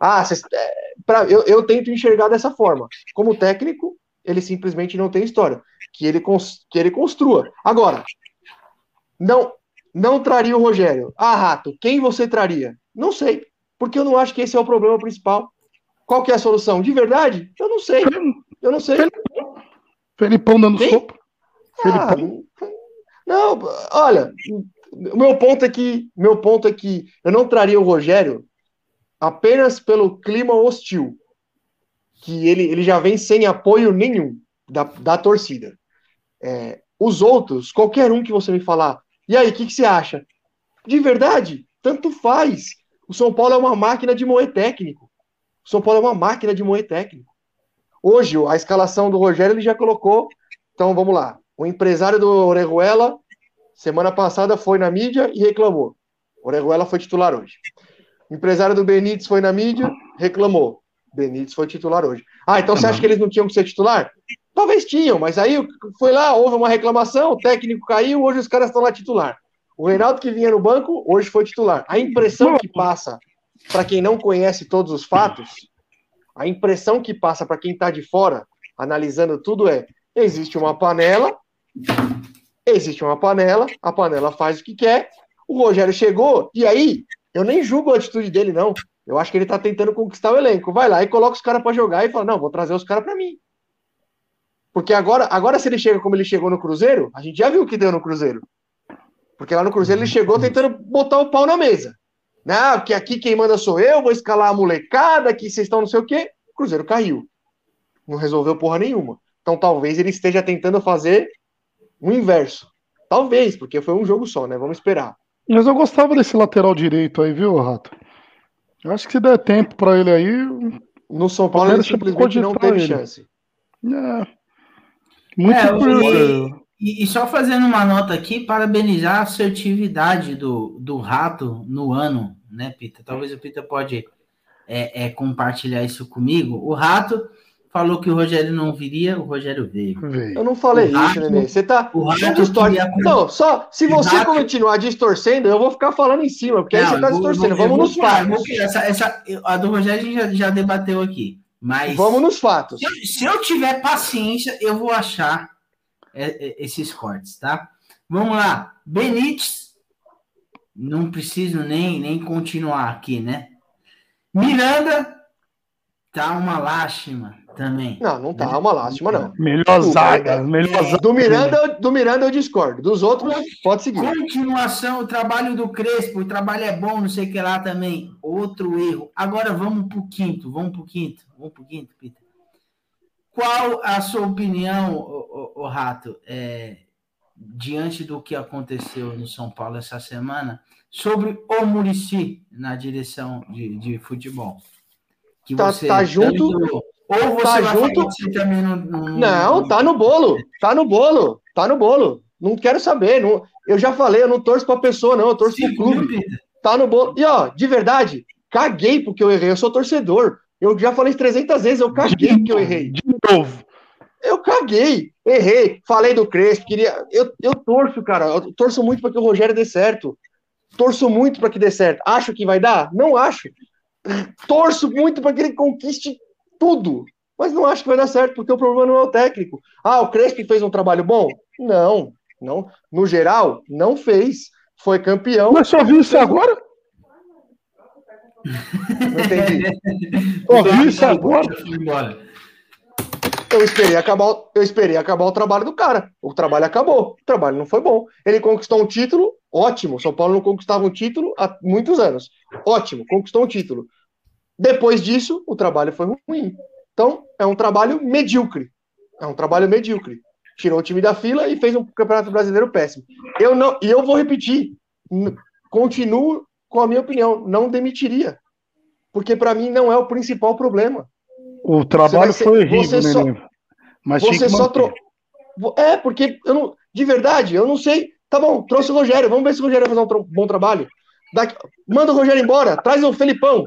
Ah, cês- é, pra- eu, eu tento enxergar dessa forma. Como técnico, ele simplesmente não tem história. Que ele, que ele construa. Agora, não, não traria o Rogério. Ah, Rato, quem você traria? Não sei. Porque eu não acho que esse é o problema principal. Qual que é a solução? De verdade? Eu não sei. Eu não sei. Felipão dando Quem? sopa. Ah, não, olha, o meu ponto é que meu ponto é que eu não traria o Rogério apenas pelo clima hostil, que ele, ele já vem sem apoio nenhum da, da torcida. É, os outros, qualquer um que você me falar, e aí, o que, que você acha? De verdade, tanto faz. O São Paulo é uma máquina de moer técnico. O São Paulo é uma máquina de moer técnico. Hoje, a escalação do Rogério ele já colocou. Então vamos lá. O empresário do Orejuela, semana passada, foi na mídia e reclamou. Orejuela foi titular hoje. O empresário do Benítez foi na mídia, reclamou. Benítez foi titular hoje. Ah, então você acha que eles não tinham que ser titular? Talvez tinham, mas aí foi lá, houve uma reclamação, o técnico caiu, hoje os caras estão lá titular. O Reinaldo que vinha no banco, hoje foi titular. A impressão que passa para quem não conhece todos os fatos, a impressão que passa para quem está de fora, analisando tudo é: existe uma panela, existe uma panela, a panela faz o que quer. O Rogério chegou, e aí, eu nem julgo a atitude dele, não. Eu acho que ele está tentando conquistar o elenco. Vai lá e coloca os caras para jogar e fala: não, vou trazer os caras para mim. Porque agora, agora, se ele chega como ele chegou no Cruzeiro, a gente já viu o que deu no Cruzeiro. Porque lá no Cruzeiro ele chegou tentando botar o pau na mesa. Não, que aqui quem manda sou eu, vou escalar a molecada, que vocês estão não sei o quê. O Cruzeiro caiu. Não resolveu porra nenhuma. Então talvez ele esteja tentando fazer o inverso. Talvez, porque foi um jogo só, né? Vamos esperar. Mas eu gostava desse lateral direito aí, viu, Rato? Eu acho que se der tempo pra ele aí. No São Paulo ele simplesmente não teve ele. chance. É. Muito É, por- e, e- e só fazendo uma nota aqui, parabenizar a assertividade do, do Rato no ano, né, Pita? Talvez o Pita pode é, é, compartilhar isso comigo. O Rato falou que o Rogério não viria, o Rogério veio. Eu não falei O isso, Nenê. Você tá. o Rato Não distorce. queria- Não, só se você Rato- continuar distorcendo, eu vou ficar falando em cima, porque aí Não, você tá distorcendo. vou- Vamos nos falar, fatos. essa, essa- a do Rogério a gente já, já debateu aqui. Mas Vamos nos fatos. se eu, se eu tiver paciência, eu vou achar é, é, esses cortes, tá? Vamos lá. Benítez. Não preciso nem, nem continuar aqui, né? Miranda. Tá uma lástima também. Não, não tá uma lástima, não. Melhor zaga, melhor zaga. Do Miranda, eu- do Miranda eu discordo. Dos outros, pode seguir. Continuação, o trabalho do Crespo, o trabalho é bom, não sei o que lá também. Outro erro. Agora vamos pro quinto, vamos pro quinto, vamos pro quinto, Peter. Qual a sua opinião, o, o, Rato, é, diante do que aconteceu no São Paulo essa semana, sobre o Murici na direção de, de futebol? Que Tá- tá junto- ou você tá vai junto- falar que você também não, não, Não, tá no bolo. Tá no bolo. Tá no bolo. Não quero saber. Não, eu já falei, eu não torço pra pessoa, não. Eu torço pro Sim, viu, clube. Tá no bolo. E ó, de verdade, caguei porque eu errei. Eu sou torcedor. Eu já falei 300 vezes, eu caguei porque eu errei. De novo. Eu caguei, errei, falei do Crespo, queria. Eu, eu torço, cara, eu torço muito para que o Rogério dê certo. Torço muito para que dê certo. Acho que vai dar? Não acho. Torço muito para que ele conquiste tudo. Mas não acho que vai dar certo, porque o problema não é o técnico. Ah, o Crespo fez um trabalho bom? Não, não. No geral, não fez. Foi campeão. Mas só viu isso agora? Não entendi. Só viu isso agora? Eu esperei acabar, eu esperei acabar o trabalho do cara. O trabalho acabou. O trabalho não foi bom. Ele conquistou um título, ótimo. São Paulo não conquistava um título há muitos anos. Ótimo, conquistou um título. Depois disso, o trabalho foi ruim. Então, é um trabalho medíocre. É um trabalho medíocre. Tirou o time da fila e fez um campeonato brasileiro péssimo. Eu não, e eu vou repetir. Continuo com a minha opinião. Não demitiria. Porque para mim não é o principal problema. O trabalho ser- foi horrível, só- Nenê. Mas Você que só trocou. É, porque eu não. De verdade, eu não sei. Tá bom, trouxe o Rogério. Vamos ver se o Rogério vai fazer um bom trabalho. Daqui- Manda o Rogério embora, traz o Felipão.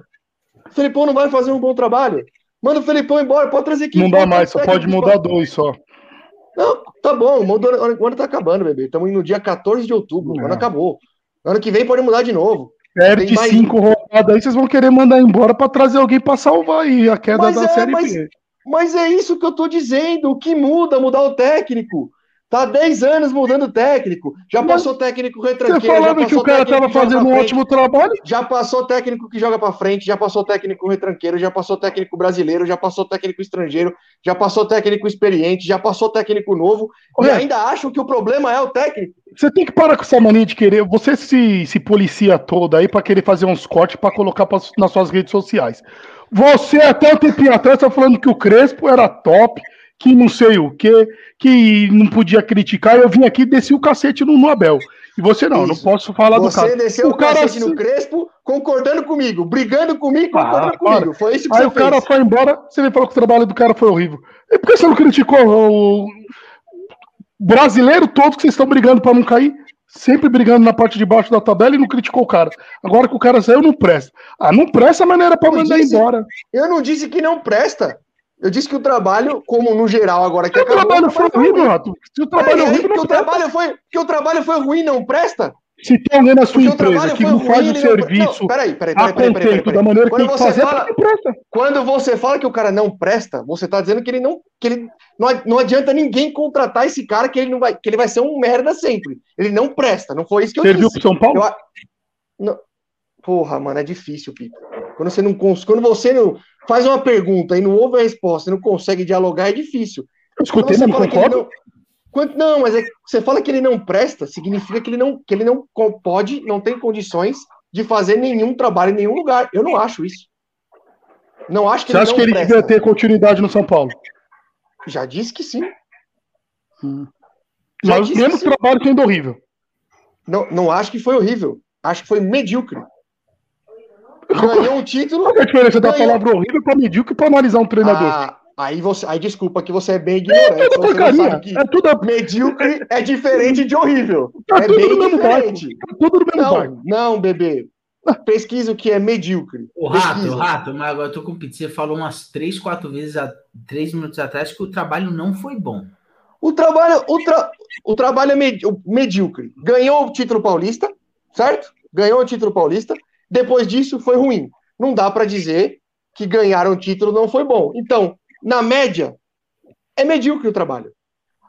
O Felipão não vai fazer um bom trabalho. Manda o Felipão embora, pode trazer aqui. Não dá mais, só pode mudar dois só. Não, tá bom, o ano tá acabando, bebê. Estamos no dia 14 de outubro, o ano Não. acabou. Ano que vem pode mudar de novo. Perde mais- cinco rodadas aí, vocês vão querer mandar embora pra trazer alguém pra salvar aí a queda Mas da é, Série mas- B. Mas é isso que eu tô dizendo. O que muda? Mudar o técnico. Tá há 10 anos mudando técnico. Já Mas passou técnico Você retranqueiro. já falando que passou o cara técnico tava que joga fazendo um frente. ótimo trabalho, Já passou técnico que joga pra frente, já passou técnico retranqueiro, já passou técnico brasileiro, já passou técnico estrangeiro, já passou técnico experiente, já passou técnico novo, e Olha. ainda acham que o problema é o técnico. você tem que parar com essa mania de querer. Você se, se policia toda aí pra querer fazer uns cortes pra colocar pra- nas suas redes sociais. Você, até um tempinho atrás, tá falando que o Crespo era top, que não sei o quê, que não podia criticar. Eu vim aqui e desci o cacete no, no Abel. E você não, Isso. não posso falar do Você cara. desceu o, O cara cacete no Crespo, concordando comigo, brigando comigo, Ah, concordando para. comigo. Foi isso que Aí você o cara foi embora, você vem falar que o trabalho do cara foi horrível. E por que você não criticou o brasileiro todo que vocês estão brigando pra não cair? Sempre brigando na parte de baixo da tabela e não criticou o cara. Agora que o cara saiu, não presta. Ah, não presta, mas não era pra Eu mandar disse- embora. Eu não disse que não presta. Eu disse que o trabalho, como no geral agora que Se o acabou, trabalho foi ruim. Rato. Se o trabalho é É, horrível, que, não o trabalho foi, que o trabalho foi ruim, não presta? Se tem alguém na sua empresa que não ruim, faz o serviço Não, peraí, peraí, peraí, peraí, peraí, peraí, da maneira que Quando tem que você fazer, fala-. Quando você fala que o cara não presta, você tá dizendo que ele não. Que ele, não, não adianta ninguém contratar esse cara que ele não vai. Que ele vai ser um merda sempre. Ele não presta. Não foi isso que eu Serviu disse. pro São Paulo? Eu não- Porra, mano, é difícil, Pico. Quando você não quando você não faz uma pergunta e não ouve a resposta e não consegue dialogar, é difícil. Eu escutei, mas concordo. não... Quando- não, mas é você fala que ele não presta, significa que ele não, que ele não pode, não tem condições de fazer nenhum trabalho em nenhum lugar. Eu não acho isso. Não acho que Você ele acha que ele presta. devia ter continuidade no São Paulo? Já disse que sim. Hum. Já Mas disse menos que trabalho que ainda horrível. Não, não acho que foi horrível. Acho que foi medíocre. Ganhou um título. Qual é a diferença da Ganhou. palavra horrível para medíocre para analisar um treinador? Ah, aí você, aí desculpa que você é bem ignorante. é tudo não porcaria. É tudo, medíocre é diferente de horrível. tá é tudo bem no mesmo barco. diferente. Tá tudo no mesmo barco. Não, não, bebê. Pesquisa o que é medíocre. O rato, Pesquisa. o rato, mas agora eu tô com pizza. Você falou umas três, quatro vezes, há três minutos atrás, que o trabalho não foi bom. O trabalho, o, tra- o trabalho é medíocre. Ganhou o título paulista, certo? Ganhou o título paulista. Depois disso, foi ruim. Não dá pra dizer que ganhar um título não foi bom. Então, na média, é medíocre o trabalho.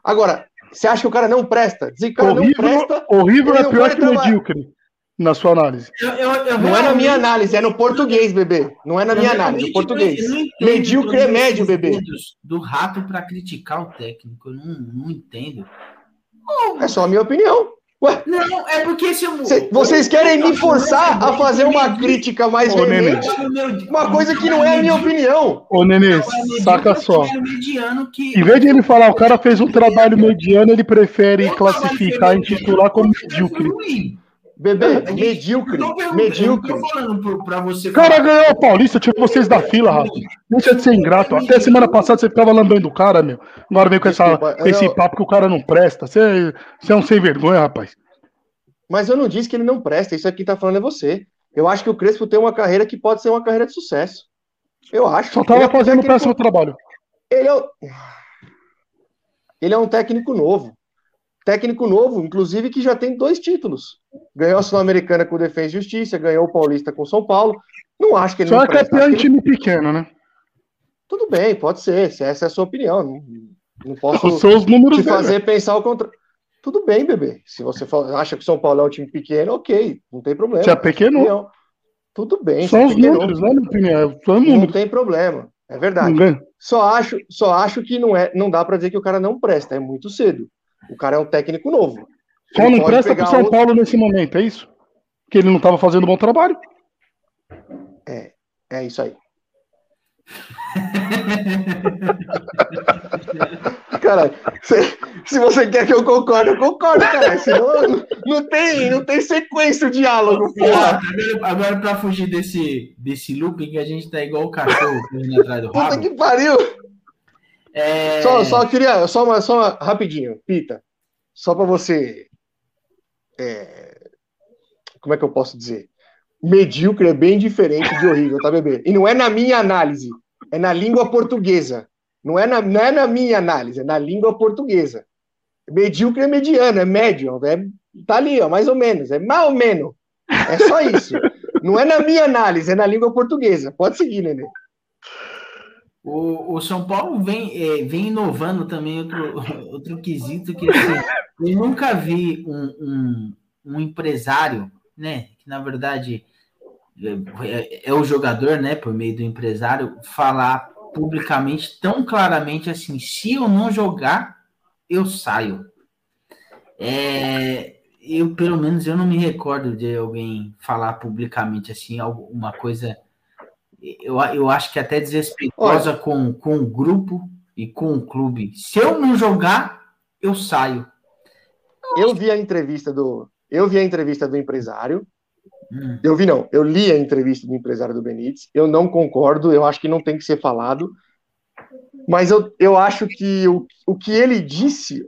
Agora, você acha que o cara não presta? Dizer que o cara não Horrível, presta, horrível é não pior que trabalhar. medíocre, na sua análise. Eu, eu, eu não é na minha análise, é no português, bebê. Não é na eu minha análise, é no português. não- não Medíocre é médio, bebê. Do rato para criticar o técnico. Eu não, não entendo. É só a minha opinião. Ué, Não, é porque se eu. cê- vocês querem me forçar a fazer uma crítica mais Ô, Nenê. veemente? Uma coisa que não é a minha opinião. Ô, Nenê, saca só. É mediano que. Em vez de ele falar o cara fez um trabalho mediano, ele prefere classificar e intitular como medíocre. Bebê, Não, medíocre, Eu medíocre. Eu tô falando pra você O cara ganhou o Paulista, tirou vocês da fila, Rafa. Deixa de ser ingrato. Até semana passada você ficava lambendo o cara, meu. Agora vem com, essa, com esse eu- papo que o cara não presta. Você, você é um sem vergonha, rapaz. Mas eu não disse que ele não presta, isso aqui tá falando é você. Eu acho que o Crespo tem uma carreira que pode ser uma carreira de sucesso. Eu acho. Só tava é um fazendo o péssimo trabalho. Ele é, o- ele é um técnico novo. Técnico novo, inclusive, que já tem dois títulos. Ganhou a Sul-Americana com o Defesa e Justiça, ganhou o Paulista com o São Paulo. Não acho que ele Só não é campeão ele- time pequeno, né? Tudo bem, pode ser, se essa é a sua opinião. Não, não posso São os números te dele. fazer pensar o contrário. Tudo bem, bebê. Se você acha que o São Paulo é um time pequeno, ok, não tem problema. Se é pequeno. Tudo bem. são é os pequeno, números, né, minha opinião? São os Não números. tem problema. É verdade. Não. Só acho, só acho que não é, não dá pra dizer que o cara não presta, é muito cedo. O cara é um técnico novo. Só não presta pro pegar São outro- Paulo nesse momento, é isso? Que ele não tava fazendo um bom trabalho. É isso aí. <laughs> Cara, se, se você quer que eu concorde, eu concordo, cara. Senão não, não tem, não tem sequência o diálogo, porra. Agora, agora, pra fugir desse, desse looping, que a gente tá igual o cachorro correndo atrás do Puta rabo. que pariu. É... Só, só queria, só uma, só uma, rapidinho, Pita. Só pra você. É, como é que eu posso dizer? Medíocre é bem diferente de horrível, tá, bebê? E não é na minha análise, é na língua portuguesa. Não é na, não é na minha análise, é na língua portuguesa. Medíocre é mediano, é médio, é, tá ali, ó, mais ou menos, é mais ou menos. É só isso. Não é na minha análise, é na língua portuguesa. Pode seguir, Nenê. O, o São Paulo vem, é, vem inovando também outro, <laughs> outro quesito que assim, eu nunca vi um, um, um empresário, né? Que na verdade é, é o jogador, né? Por meio do empresário, falar publicamente tão claramente assim: se eu não jogar, eu saio. É, eu, pelo menos, eu não me recordo de alguém falar publicamente assim, alguma coisa eu, eu acho que até desrespeitosa com, com o grupo e com o clube. Se eu não jogar, eu saio. Eu vi a entrevista do. Eu vi a entrevista do empresário. Hum. Eu vi, não. Eu li a entrevista do empresário do Benítez. Eu não concordo. Eu acho que não tem que ser falado. Mas eu, eu acho que o, o que ele disse,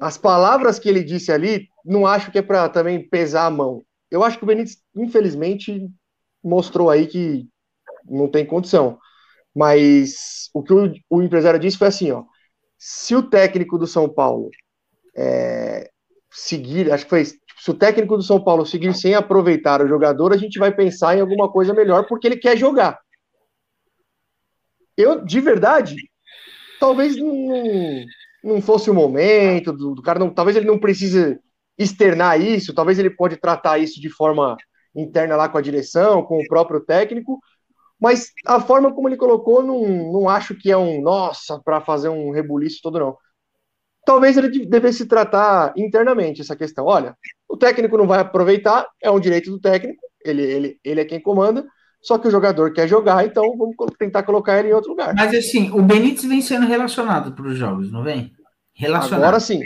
as palavras que ele disse ali, não acho que é para também pesar a mão. Eu acho que o Benítez, infelizmente, mostrou aí que não tem condição. Mas o que o, o empresário disse foi assim, ó. Se o técnico do São Paulo é, seguir, acho que foi isso, se o técnico do São Paulo seguir sem aproveitar o jogador, a gente vai pensar em alguma coisa melhor porque ele quer jogar. Eu, de verdade, talvez não, não fosse o momento do, do cara, não, talvez ele não precise externar isso, talvez ele pode tratar isso de forma interna lá com a direção, com o próprio técnico, mas a forma como ele colocou, não, não acho que é um nossa para fazer um rebuliço todo, não. Talvez ele devesse tratar internamente essa questão. Olha, o técnico não vai aproveitar, é um direito do técnico, ele, ele, ele é quem comanda, só que o jogador quer jogar, então vamos tentar colocar ele em outro lugar. Mas assim, o Benítez vem sendo relacionado para os jogos, não vem? Relacionado. Agora sim.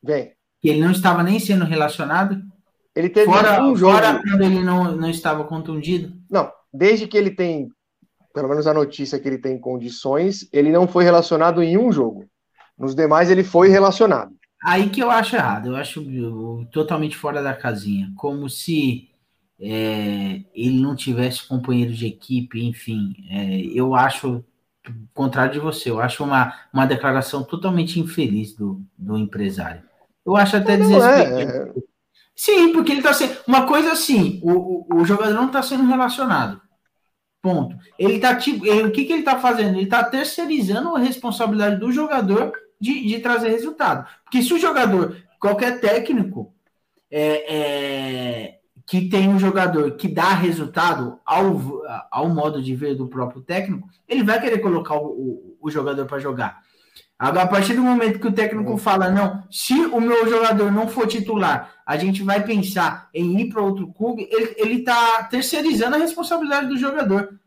Vem. Ele não estava nem sendo relacionado? Ele teve fora, um jogo. Fora quando ele não, não estava contundido? Não, desde que ele tem, pelo menos a notícia que ele tem condições, ele não foi relacionado em um jogo. Nos demais ele foi relacionado. Aí que eu acho errado, eu acho totalmente fora da casinha. Como se é, ele não tivesse companheiro de equipe, enfim. É, eu acho, contrário de você, eu acho uma, uma declaração totalmente infeliz do, do empresário. Eu acho até desrespeitoso. É. Sim, porque ele está sendo. Uma coisa assim, o, o, o jogador não está sendo relacionado. Ponto. Ele tá tipo. Ele, o que, que ele está fazendo? Ele está terceirizando a responsabilidade do jogador de, de trazer resultado. Porque se o jogador, qualquer técnico, é, é, que tem um jogador que dá resultado ao, ao modo de ver do próprio técnico, ele vai querer colocar o, o, o jogador para jogar. Agora, a partir do momento que o técnico uhum. fala, não, se o meu jogador não for titular, a gente vai pensar em ir para outro clube, ele está terceirizando a responsabilidade do jogador.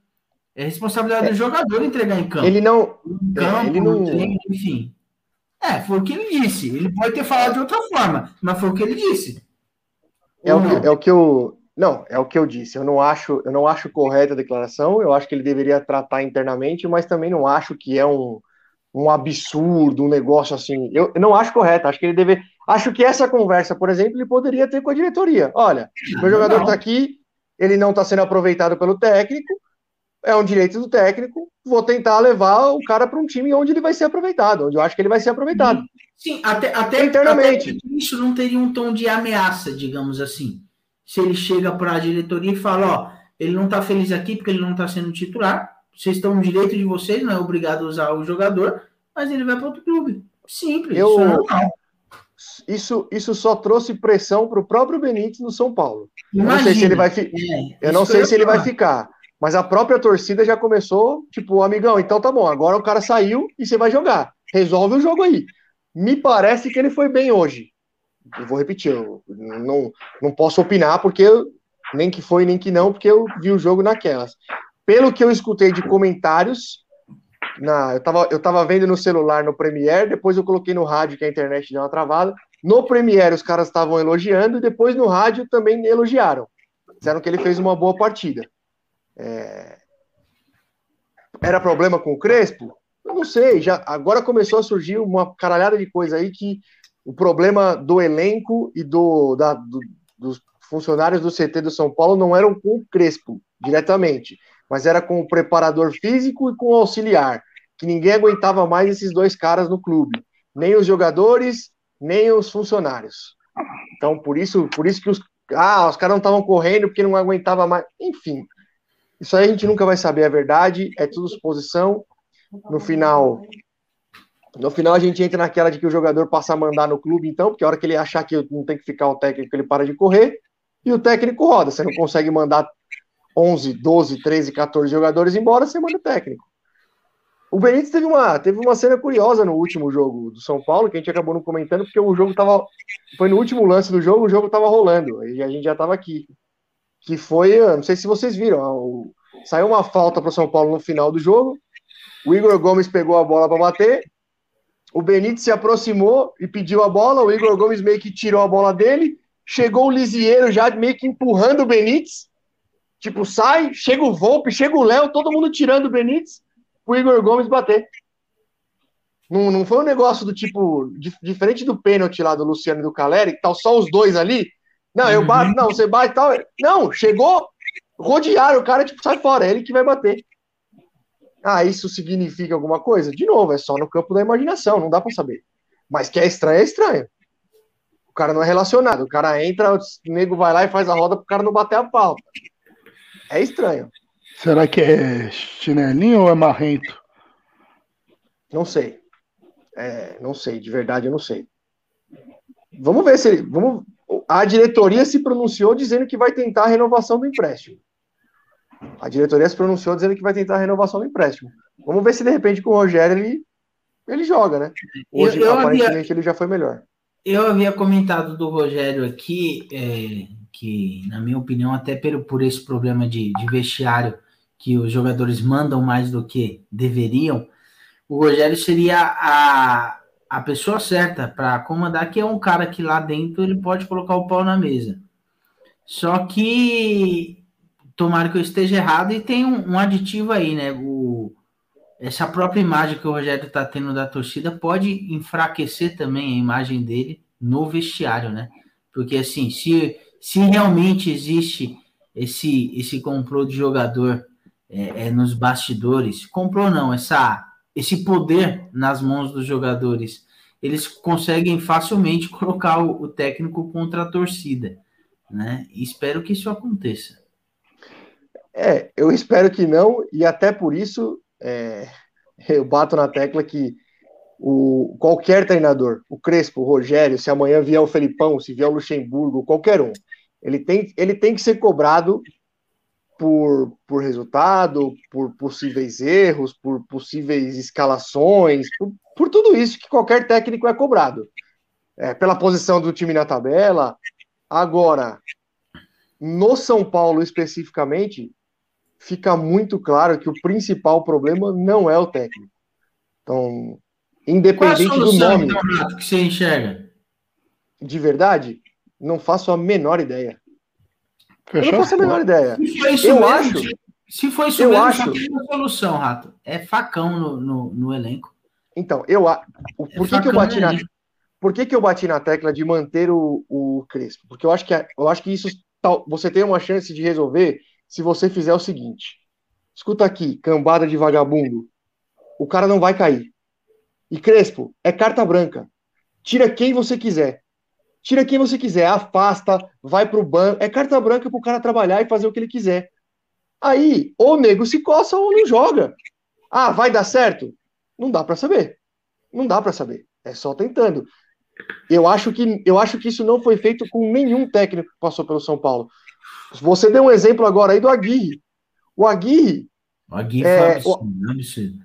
É responsabilidade é. do jogador entregar em campo. Ele não. Campo, ele não... enfim. É, foi o que ele disse. Ele pode ter falado de outra forma, mas foi o que ele disse. É o que, é o que eu. Não, é o que eu disse. Eu não acho, eu não acho correta a declaração. Eu acho que ele deveria tratar internamente, mas também não acho que é um, um absurdo, um negócio assim. Eu, eu não acho correto. Acho que ele deve. Acho que essa conversa, por exemplo, ele poderia ter com a diretoria. Olha, meu jogador está aqui, ele não está sendo aproveitado pelo técnico. É um direito do técnico. Vou tentar levar o cara para um time onde ele vai ser aproveitado, onde eu acho que ele vai ser aproveitado. Sim, até, até internamente. Até isso não teria um tom de ameaça, digamos assim. Se ele chega para a diretoria e fala, ó, ele não está feliz aqui porque ele não está sendo titular, vocês estão no direito de vocês, não é obrigado a usar o jogador, mas ele vai para outro clube. Simples. Eu, isso, é isso, isso só trouxe pressão para o próprio Benítez no São Paulo. Imagina, não sei se ele vai fi... é, eu não sei eu se ele vai ficar. Mas a própria torcida já começou, tipo, amigão, então tá bom, agora o cara saiu e você vai jogar. Resolve o jogo aí. Me parece que ele foi bem hoje. Eu vou repetir, eu não, não posso opinar porque eu, nem que foi nem que não, porque eu vi o jogo naquelas. Pelo que eu escutei de comentários, na, eu, tava, eu tava vendo no celular no Premiere, depois eu coloquei no rádio que a internet deu uma travada. No Premiere os caras estavam elogiando e depois no rádio também elogiaram. Disseram que ele fez uma boa partida. É... Era problema com o Crespo? Eu não sei, já agora começou a surgir uma caralhada de coisa aí que o problema do elenco e do, da, do, dos funcionários do CT do São Paulo não eram com o Crespo diretamente, mas era com o preparador físico e com o auxiliar, que ninguém aguentava mais esses dois caras no clube, nem os jogadores, nem os funcionários. Então, por isso, por isso que os, ah, os caras não estavam correndo porque não aguentava mais, enfim. Isso aí a gente nunca vai saber a verdade, é tudo suposição. No final, no final a gente entra naquela de que o jogador passa a mandar no clube, então, porque a hora que ele achar que não tem que ficar o técnico, ele para de correr, e o técnico roda. Você não consegue mandar 11, 12, 13, 14 jogadores embora, você manda técnico. O Benítez teve uma, teve uma cena curiosa no último jogo do São Paulo, que a gente acabou não comentando, porque o jogo tava. Foi no último lance do jogo, o jogo tava rolando, e a gente já tava aqui. Que foi, não sei se vocês viram, o, Saiu uma falta para o São Paulo no final do jogo. O Igor Gomes pegou a bola para bater. O Benítez se aproximou e pediu a bola. O Igor Gomes meio que tirou a bola dele. Chegou o Lisieiro já meio que empurrando o Benítez. Tipo, sai, chega o Volpe, chega o Léo, todo mundo tirando o Benítez o Igor Gomes bater. Não, não foi um negócio do tipo, diferente do pênalti lá do Luciano e do Caleri, que tá só os dois ali. Não, eu bato, não, você bate e tal. Não, chegou, rodearam o cara, tipo, sai fora, é ele que vai bater. Ah, isso significa alguma coisa? De novo, é só no campo da imaginação, não dá para saber. Mas que é estranho, é estranho. O cara não é relacionado. O cara entra, o nego vai lá e faz a roda pro cara não bater a falta. É estranho. Será que é chinelinho ou é marrento? Não sei. É, não sei, de verdade eu não sei. Vamos ver se ele. Vamos, a diretoria se pronunciou dizendo que vai tentar a renovação do empréstimo. A diretoria se pronunciou dizendo que vai tentar a renovação do empréstimo. Vamos ver se de repente com o Rogério ele, ele joga, né? Hoje, eu, eu aparentemente, havia, ele já foi melhor. Eu havia comentado do Rogério aqui, é, que, na minha opinião, até por, por esse problema de, de vestiário, que os jogadores mandam mais do que deveriam, o Rogério seria a, a pessoa certa para comandar, que é um cara que lá dentro ele pode colocar o pau na mesa. Só que tomara que eu esteja errado e tem um, um aditivo aí, né? O, essa própria imagem que o Rogério está tendo da torcida pode enfraquecer também a imagem dele no vestiário, né? Porque assim, se, se realmente existe esse esse complô de jogador é, é, nos bastidores, comprou não, essa esse poder nas mãos dos jogadores, eles conseguem facilmente <laughs> colocar o, o técnico contra a torcida, né? E espero que isso aconteça. É, eu espero que não, e até por isso é, <laughs> eu bato na tecla que o, qualquer treinador, o Crespo, o Rogério, se amanhã vier o Felipão, se vier o Luxemburgo, qualquer um, ele tem, ele tem que ser cobrado por, por resultado, por possíveis erros, por possíveis escalações, por, por tudo isso que qualquer técnico é cobrado. É, pela posição do time na tabela. Agora, no São Paulo especificamente, fica muito claro que o principal problema não é o técnico. Então, independente Qual a solução, do nome. Então, que você enxerga? De verdade, não faço a menor ideia. Fechou? Eu não faço a menor ideia. eu mesmo, acho. Se for isso eu mesmo, acho, tem uma solução, Rato. É facão no, no, no elenco. Então, eu por que, é que eu bati na por que, que eu bati na tecla de manter o, o Crespo? Porque eu acho que eu acho que isso você tem uma chance de resolver se você fizer o seguinte: escuta aqui, cambada de vagabundo, o cara não vai cair. E Crespo, é carta branca. Tira quem você quiser. Tira quem você quiser, afasta, vai pro banco. É carta branca pro cara trabalhar e fazer o que ele quiser. Aí, ou o nego se coça ou não joga. Ah, vai dar certo? Não dá para saber. Não dá para saber. É só tentando. Eu acho que eu acho que isso não foi feito com nenhum técnico que passou pelo São Paulo. Você deu um exemplo agora aí do Aguirre. O Aguirre. O Aguirre é, absurdo, o, absurdo.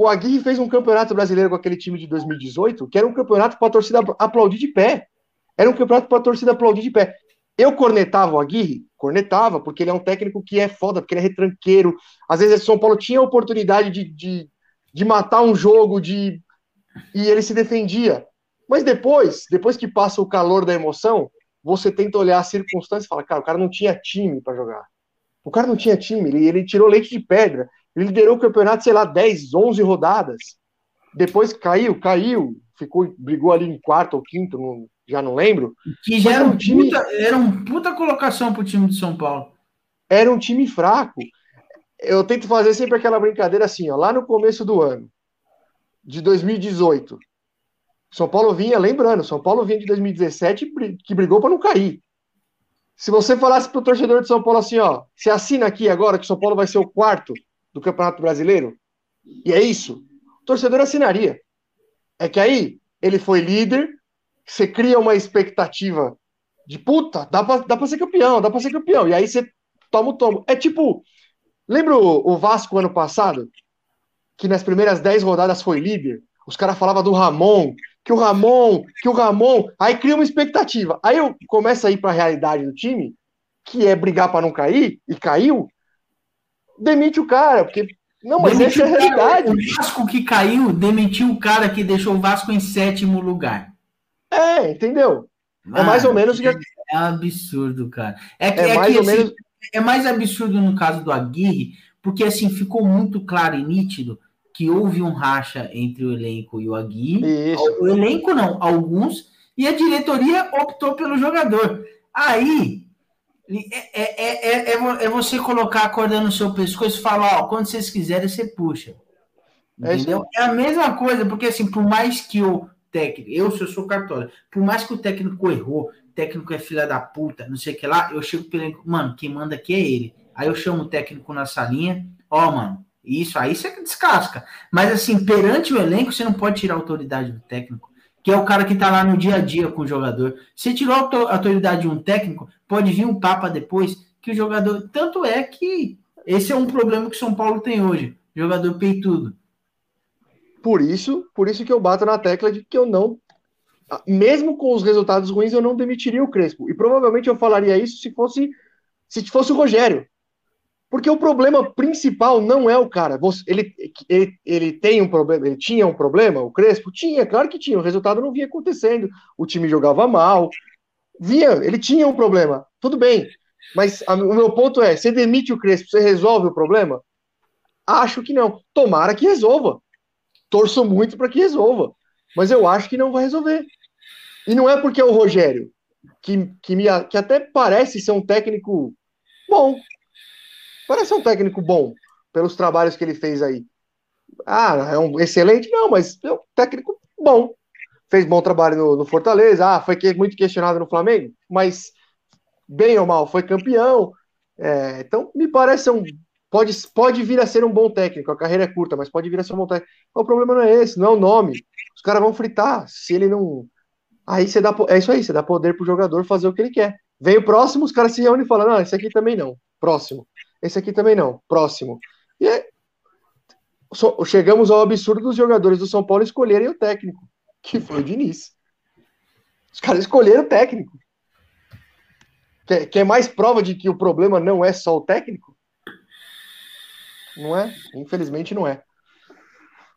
O Aguirre fez um campeonato brasileiro com aquele time de 2018, que era um campeonato para a torcida aplaudir de pé. Era um campeonato para a torcida aplaudir de pé. Eu cornetava o Aguirre? Cornetava, porque ele é um técnico que é foda, porque ele é retranqueiro. Às vezes o São Paulo tinha a oportunidade de, de, de matar um jogo, de e ele se defendia. Mas depois, depois que passa o calor da emoção, você tenta olhar as circunstâncias e fala, cara, o cara não tinha time para jogar. O cara não tinha time, ele, ele tirou leite de pedra. Ele liderou o campeonato, sei lá, 10, 11 rodadas. Depois caiu, caiu, ficou, brigou ali em quarto ou quinto, não, já não lembro. Que já era um, time, puta, era um puta colocação pro time de São Paulo. Era um time fraco. Eu tento fazer sempre aquela brincadeira assim, ó, lá no começo do ano, de 2018. São Paulo vinha, lembrando, São Paulo vinha de 2017 que brigou para não cair. Se você falasse para o torcedor de São Paulo assim, ó, você assina aqui agora que São Paulo vai ser o quarto do Campeonato Brasileiro, e é isso, o torcedor assinaria. É que aí ele foi líder, você cria uma expectativa de puta, dá pra, dá pra ser campeão, dá pra ser campeão, e aí você toma o tomo. É tipo, lembra o, o Vasco ano passado? Que nas primeiras 10 rodadas foi líder? Os caras falavam do Ramon, que o Ramon, que o Ramon, aí cria uma expectativa. Aí eu começo a ir para a realidade do time, que é brigar para não cair, e caiu, demite o cara, porque não, mas demitiu essa é a realidade. O Vasco que caiu demitiu o cara que deixou o Vasco em sétimo lugar. É, entendeu? Mano, é mais ou menos. É, é absurdo, cara. É, que, é, é mais que, ou assim, menos. É mais absurdo no caso do Aguirre, porque assim ficou muito claro e nítido que houve um racha entre o elenco e o Aguirre. Isso. O elenco não, alguns, e a diretoria optou pelo jogador. Aí é, é, é, é, você colocar a corda no seu pescoço e falar, ó, quando vocês quiserem, você puxa. Entendeu? É, a mesma coisa, porque assim, por mais que o técnico, eu se eu sou cartola, por mais que o técnico errou, técnico é filha da puta, não sei o que lá, eu chego pelo mano, quem manda aqui é ele. Aí eu chamo o técnico na salinha, ó, mano, isso aí você descasca. Mas assim, perante o elenco, você não pode tirar a autoridade do técnico, que é o cara que está lá no dia a dia com o jogador. Se tirou a autoridade de um técnico, pode vir um papa depois que o jogador. Tanto é que esse é um problema que São Paulo tem hoje. Jogador peitudo. Por isso, por isso que eu bato na tecla de que eu não mesmo com os resultados ruins, eu não demitiria o Crespo. E provavelmente eu falaria isso se fosse se fosse o Rogério. Porque o problema principal não é o cara. Ele, ele, ele tem um problema, ele tinha um problema, o Crespo? Tinha, claro que tinha. O resultado não vinha acontecendo. O time jogava mal. Via, ele tinha um problema. Tudo bem. Mas a, o meu ponto é: você demite o Crespo, você resolve o problema? Acho que não. Tomara que resolva. Torço muito para que resolva. Mas eu acho que não vai resolver. E não é porque é o Rogério, que, que, me, que até parece ser um técnico bom. Parece um técnico bom, pelos trabalhos que ele fez aí. Ah, é um excelente? Não, mas é um técnico bom. Fez bom trabalho no, no Fortaleza. Ah, foi muito questionado no Flamengo, mas bem ou mal, foi campeão. É, então, me parece um. Pode, pode vir a ser um bom técnico. A carreira é curta, mas pode vir a ser um bom técnico. O problema não é esse, não é o nome. Os caras vão fritar. Se ele não Aí você dá, é isso aí, você dá poder pro jogador fazer o que ele quer. Vem o próximo, os caras se reúnem e falam: não, esse aqui também não. Próximo. Esse aqui também não. Próximo. E é, so, chegamos ao absurdo dos jogadores do São Paulo escolherem o técnico, que foi o Diniz. Os caras escolheram o técnico. Quer, quer mais prova de que o problema não é só o técnico? Não é? Infelizmente não é.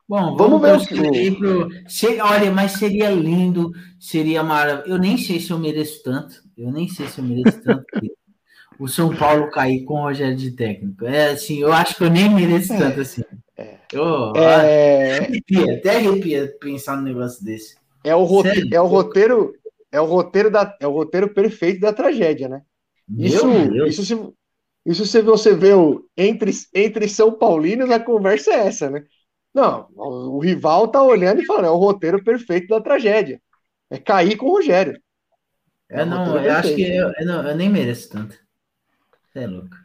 Bom, vamos, vamos ver o. Pro... Se... Olha, mas seria lindo, seria maravilhoso. Eu nem sei se eu mereço tanto. Eu nem sei se eu mereço tanto. <laughs> o São Paulo cair com o Rogério de técnico. É assim, eu acho que eu nem mereço é, tanto assim. É. Eu, é... Arrepia, até arrepia pensar num negócio desse. É o, rote... é o roteiro, é o roteiro da, é o roteiro perfeito da tragédia, né? Meu isso, Deus. isso se, isso se você vê o, entre, entre São Paulinos, a conversa é essa, né? Não, o rival tá olhando e falando, é o roteiro perfeito da tragédia. É cair com o Rogério. É, é não, eu acho que eu, eu, não, eu, nem mereço tanto. É louco.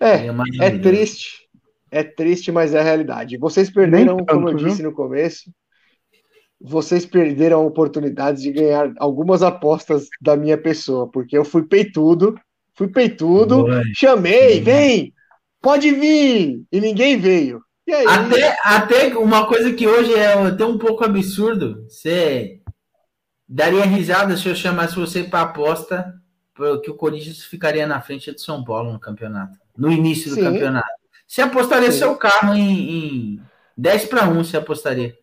É, é triste. É triste, mas é a realidade. Vocês perderam, tanto, como eu disse viu? no começo, vocês perderam a oportunidade de ganhar algumas apostas da minha pessoa, porque eu fui peitudo, fui peitudo, chamei, vem, pode vir, e ninguém veio. Até, até uma coisa que hoje é até um pouco absurdo. Você daria risada se eu chamasse você para aposta que o Corinthians ficaria na frente de São Paulo no campeonato. No início do Sim. campeonato. Você apostaria Sim. seu carro em, em 10 para 1, você apostaria.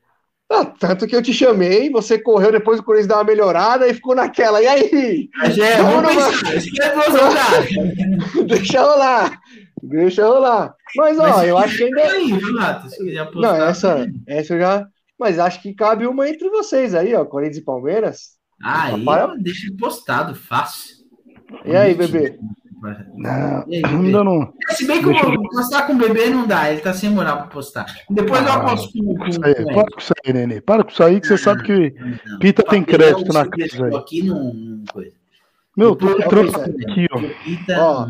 Ah, tanto que eu te chamei, você correu depois o Corinthians dar uma melhorada e ficou naquela. E aí? É, vamos numa... <laughs> Deixa rolar. Deixa rolar. Mas, ó, Mas, eu acho que ainda. Aí, Renato, se quiser apostar, Não, essa, essa eu já. Mas acho que cabe uma entre vocês aí, ó. Corinthians e Palmeiras. Ah, aí para... deixa postado, fácil. E aí, bebê? Não, aí, ainda não. Se bem que eu postar com o bebê não dá, ele tá sem moral para postar. Depois ah, eu aposto com, com, com aí, Para com isso aí, Nenê. Para com isso aí que você sabe que não, Pita tem crédito na casa. Aí. Aqui não, coisa. Meu, tô entrando aqui, ó. Pita, ó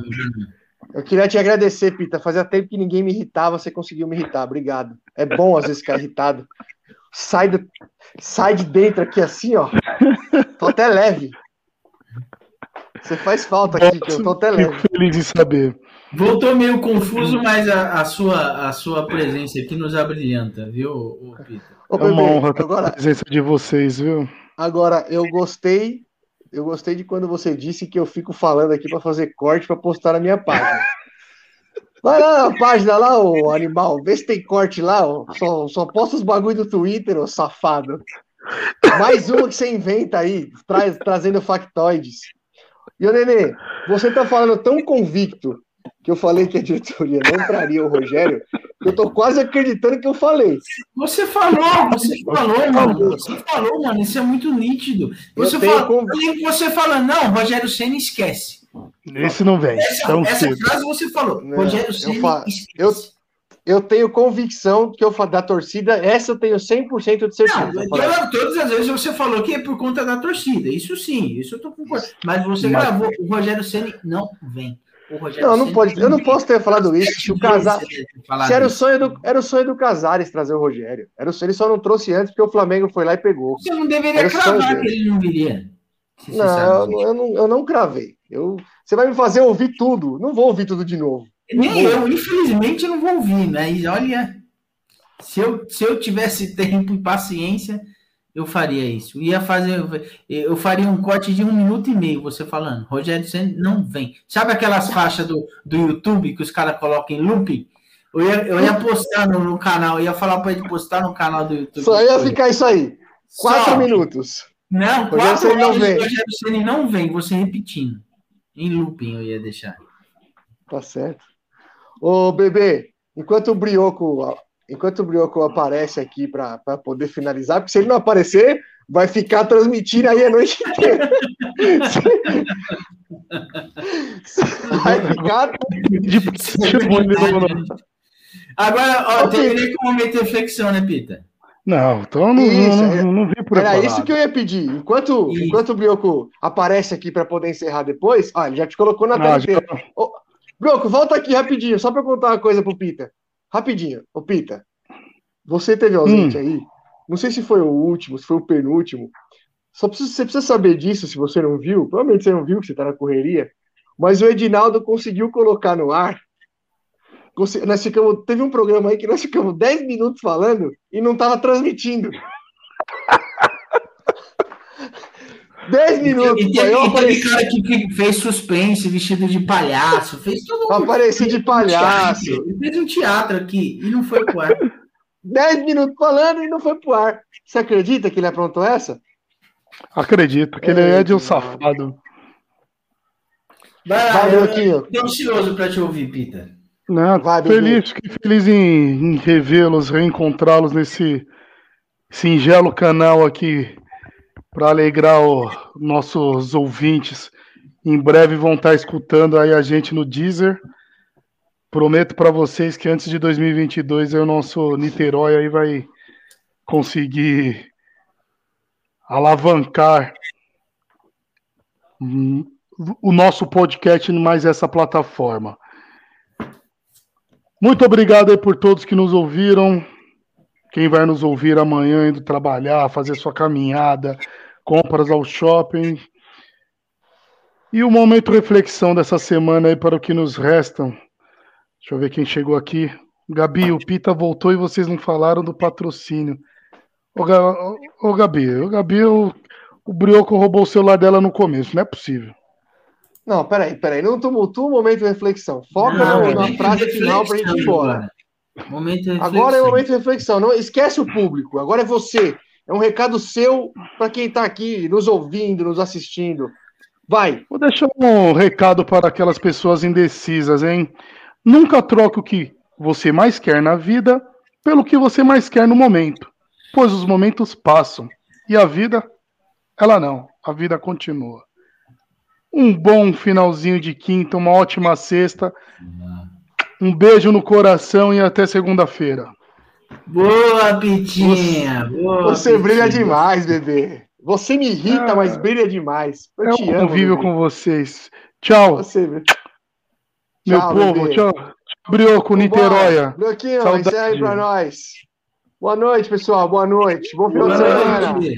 eu queria te agradecer, Pita. Fazia tempo que ninguém me irritava, você conseguiu me irritar. Obrigado. É bom às vezes ficar irritado. Sai, do... Sai de dentro aqui assim, ó. Tô até leve. Você faz falta aqui, que eu tô até leve. Fico feliz em saber. Voltou meio confuso, mas a, a, sua, a sua presença aqui nos abrilhanta, viu, Pita? é uma honra agora, a presença de vocês, viu? Agora, eu gostei eu gostei de quando você disse que eu fico falando aqui para fazer corte para postar na minha página. <laughs> Vai lá na página lá, ô animal, vê se tem corte lá, ó. Só, só posta os bagulho do Twitter, ô safado. Mais uma que você inventa aí, traz, trazendo factoides. E o Nenê, você tá falando tão convicto que eu falei que a diretoria não traria o Rogério, eu tô quase acreditando que eu falei. Você falou, você falou, mano. Você falou, mano. Isso é muito nítido. Você falou, com... você fala, não, Rogério Senna esquece. Esse não vem. Essa, essa frase você falou. Não, Rogério Senna eu, esquece. Eu, eu tenho convicção que eu da torcida, essa eu tenho 100% de certeza. Não, todas, todas as vezes você falou que é por conta da torcida. Isso sim, isso eu tô concordando. Mas você Mas... gravou, o Rogério Senna não vem não, não pode, eu não posso ter falado isso. Se o Casares, se era o sonho do, era o sonho do Casares trazer o Rogério. Era o, ele só não trouxe antes porque o Flamengo foi lá e pegou. Você não deveria era cravar que ele não viria. Não eu, eu, não, eu não cravei. Eu, você vai me fazer ouvir tudo. Não vou ouvir tudo de novo. Nem eu, infelizmente, eu não vou ouvir, mas olha, se eu, se eu tivesse <laughs> tempo e paciência, Eu faria isso. Ia fazer. Eu faria um corte de um minuto e meio, você falando. Rogério Senna não vem. Sabe aquelas faixas do, do YouTube que os caras colocam em looping? Eu ia, eu ia postar no, no canal, ia falar para ele postar no canal do YouTube. Só ia ficar isso aí. Quatro Só. minutos. Não, Rogério quatro Ceni não vem. Rogério Ceni não vem, você repetindo. Em looping eu ia deixar. Tá certo. Ô, bebê, enquanto o Brioco, enquanto o Brioco aparece aqui para poder finalizar, porque se ele não aparecer, vai ficar transmitindo aí a noite inteira. <laughs> vai ficar. <laughs> Agora, ó, Ok. terminei com o momento de reflexão, né, Pita? Não, então não, Isso, não, é- não, não vi Era preparado. isso que eu ia pedir. Enquanto, Isso. enquanto o Brioco aparece aqui para poder encerrar depois, ah, ele já te colocou na tela Ah, já- inteira. Ô, Brioco, volta aqui rapidinho, só para contar uma coisa pro Pita. Rapidinho. Ô, Pita, você teve ausente Hum. aí? Não sei se foi o último, se foi o penúltimo. Só precisa, você precisa saber disso se você não viu. Provavelmente você não viu, que você tá na correria. Mas o Edinaldo conseguiu colocar no ar. Nós ficamos, teve um programa aí que nós ficamos 10 minutos falando e não tava transmitindo. <laughs> 10 minutos. E teve, e apareci, cara que, que fez suspense, vestido de palhaço, fez todo um apareci de palhaço. Ele fez um teatro aqui e não foi pro ar. <laughs> 10 minutos falando e não foi pro ar. Você acredita que ele aprontou essa? Acredito que ele É, é de um safado. Vai lá, Vai, eu tô ansioso pra te ouvir, Pita. Né? Vai, feliz, fiquei feliz em, em revê-los, reencontrá-los nesse singelo canal aqui para alegrar os nossos ouvintes. Em breve vão estar escutando aí a gente no Deezer. Prometo para vocês que antes de 2022 aí o nosso Niterói aí vai conseguir alavancar o nosso podcast mais essa plataforma. Muito obrigado aí por todos que nos ouviram. Quem vai nos ouvir amanhã indo trabalhar, fazer sua caminhada, compras ao shopping. E o momento reflexão dessa semana aí para o que nos restam. Deixa eu ver quem chegou aqui. Gabi, o Pita voltou e vocês não falaram do patrocínio. Ô, ô, ô, Gabi, ô, Gabi, o, o Brioco roubou o celular dela no começo, não é possível. Não, peraí, peraí. Não tumultua o momento de reflexão. Foca Não, na- frase final pra gente ir embora. agora. Momento Agora é o momento de reflexão. Não esquece o público. Agora é você. É um recado seu para quem está aqui nos ouvindo, nos assistindo. Vai. Vou deixar um recado para aquelas pessoas indecisas, hein? Nunca troque o que você mais quer na vida pelo que você mais quer no momento, pois os momentos passam e a vida, ela não, a vida continua. Um bom finalzinho de quinta, uma ótima sexta. Um beijo no coração e até segunda-feira. Boa, Pitinha. boa, Você Pitinha. brilha demais, bebê. Você me irrita, Ah, mas brilha demais. Eu É te um amo. convívio bebê. com vocês. Tchau, Você, meu Tchau, povo. bebê. Tchau. Brioco, Niteróia. Bloquinho, Saudade. encerra aí pra nós. Boa noite, pessoal. Boa noite. Bom final Boa de semana. noite.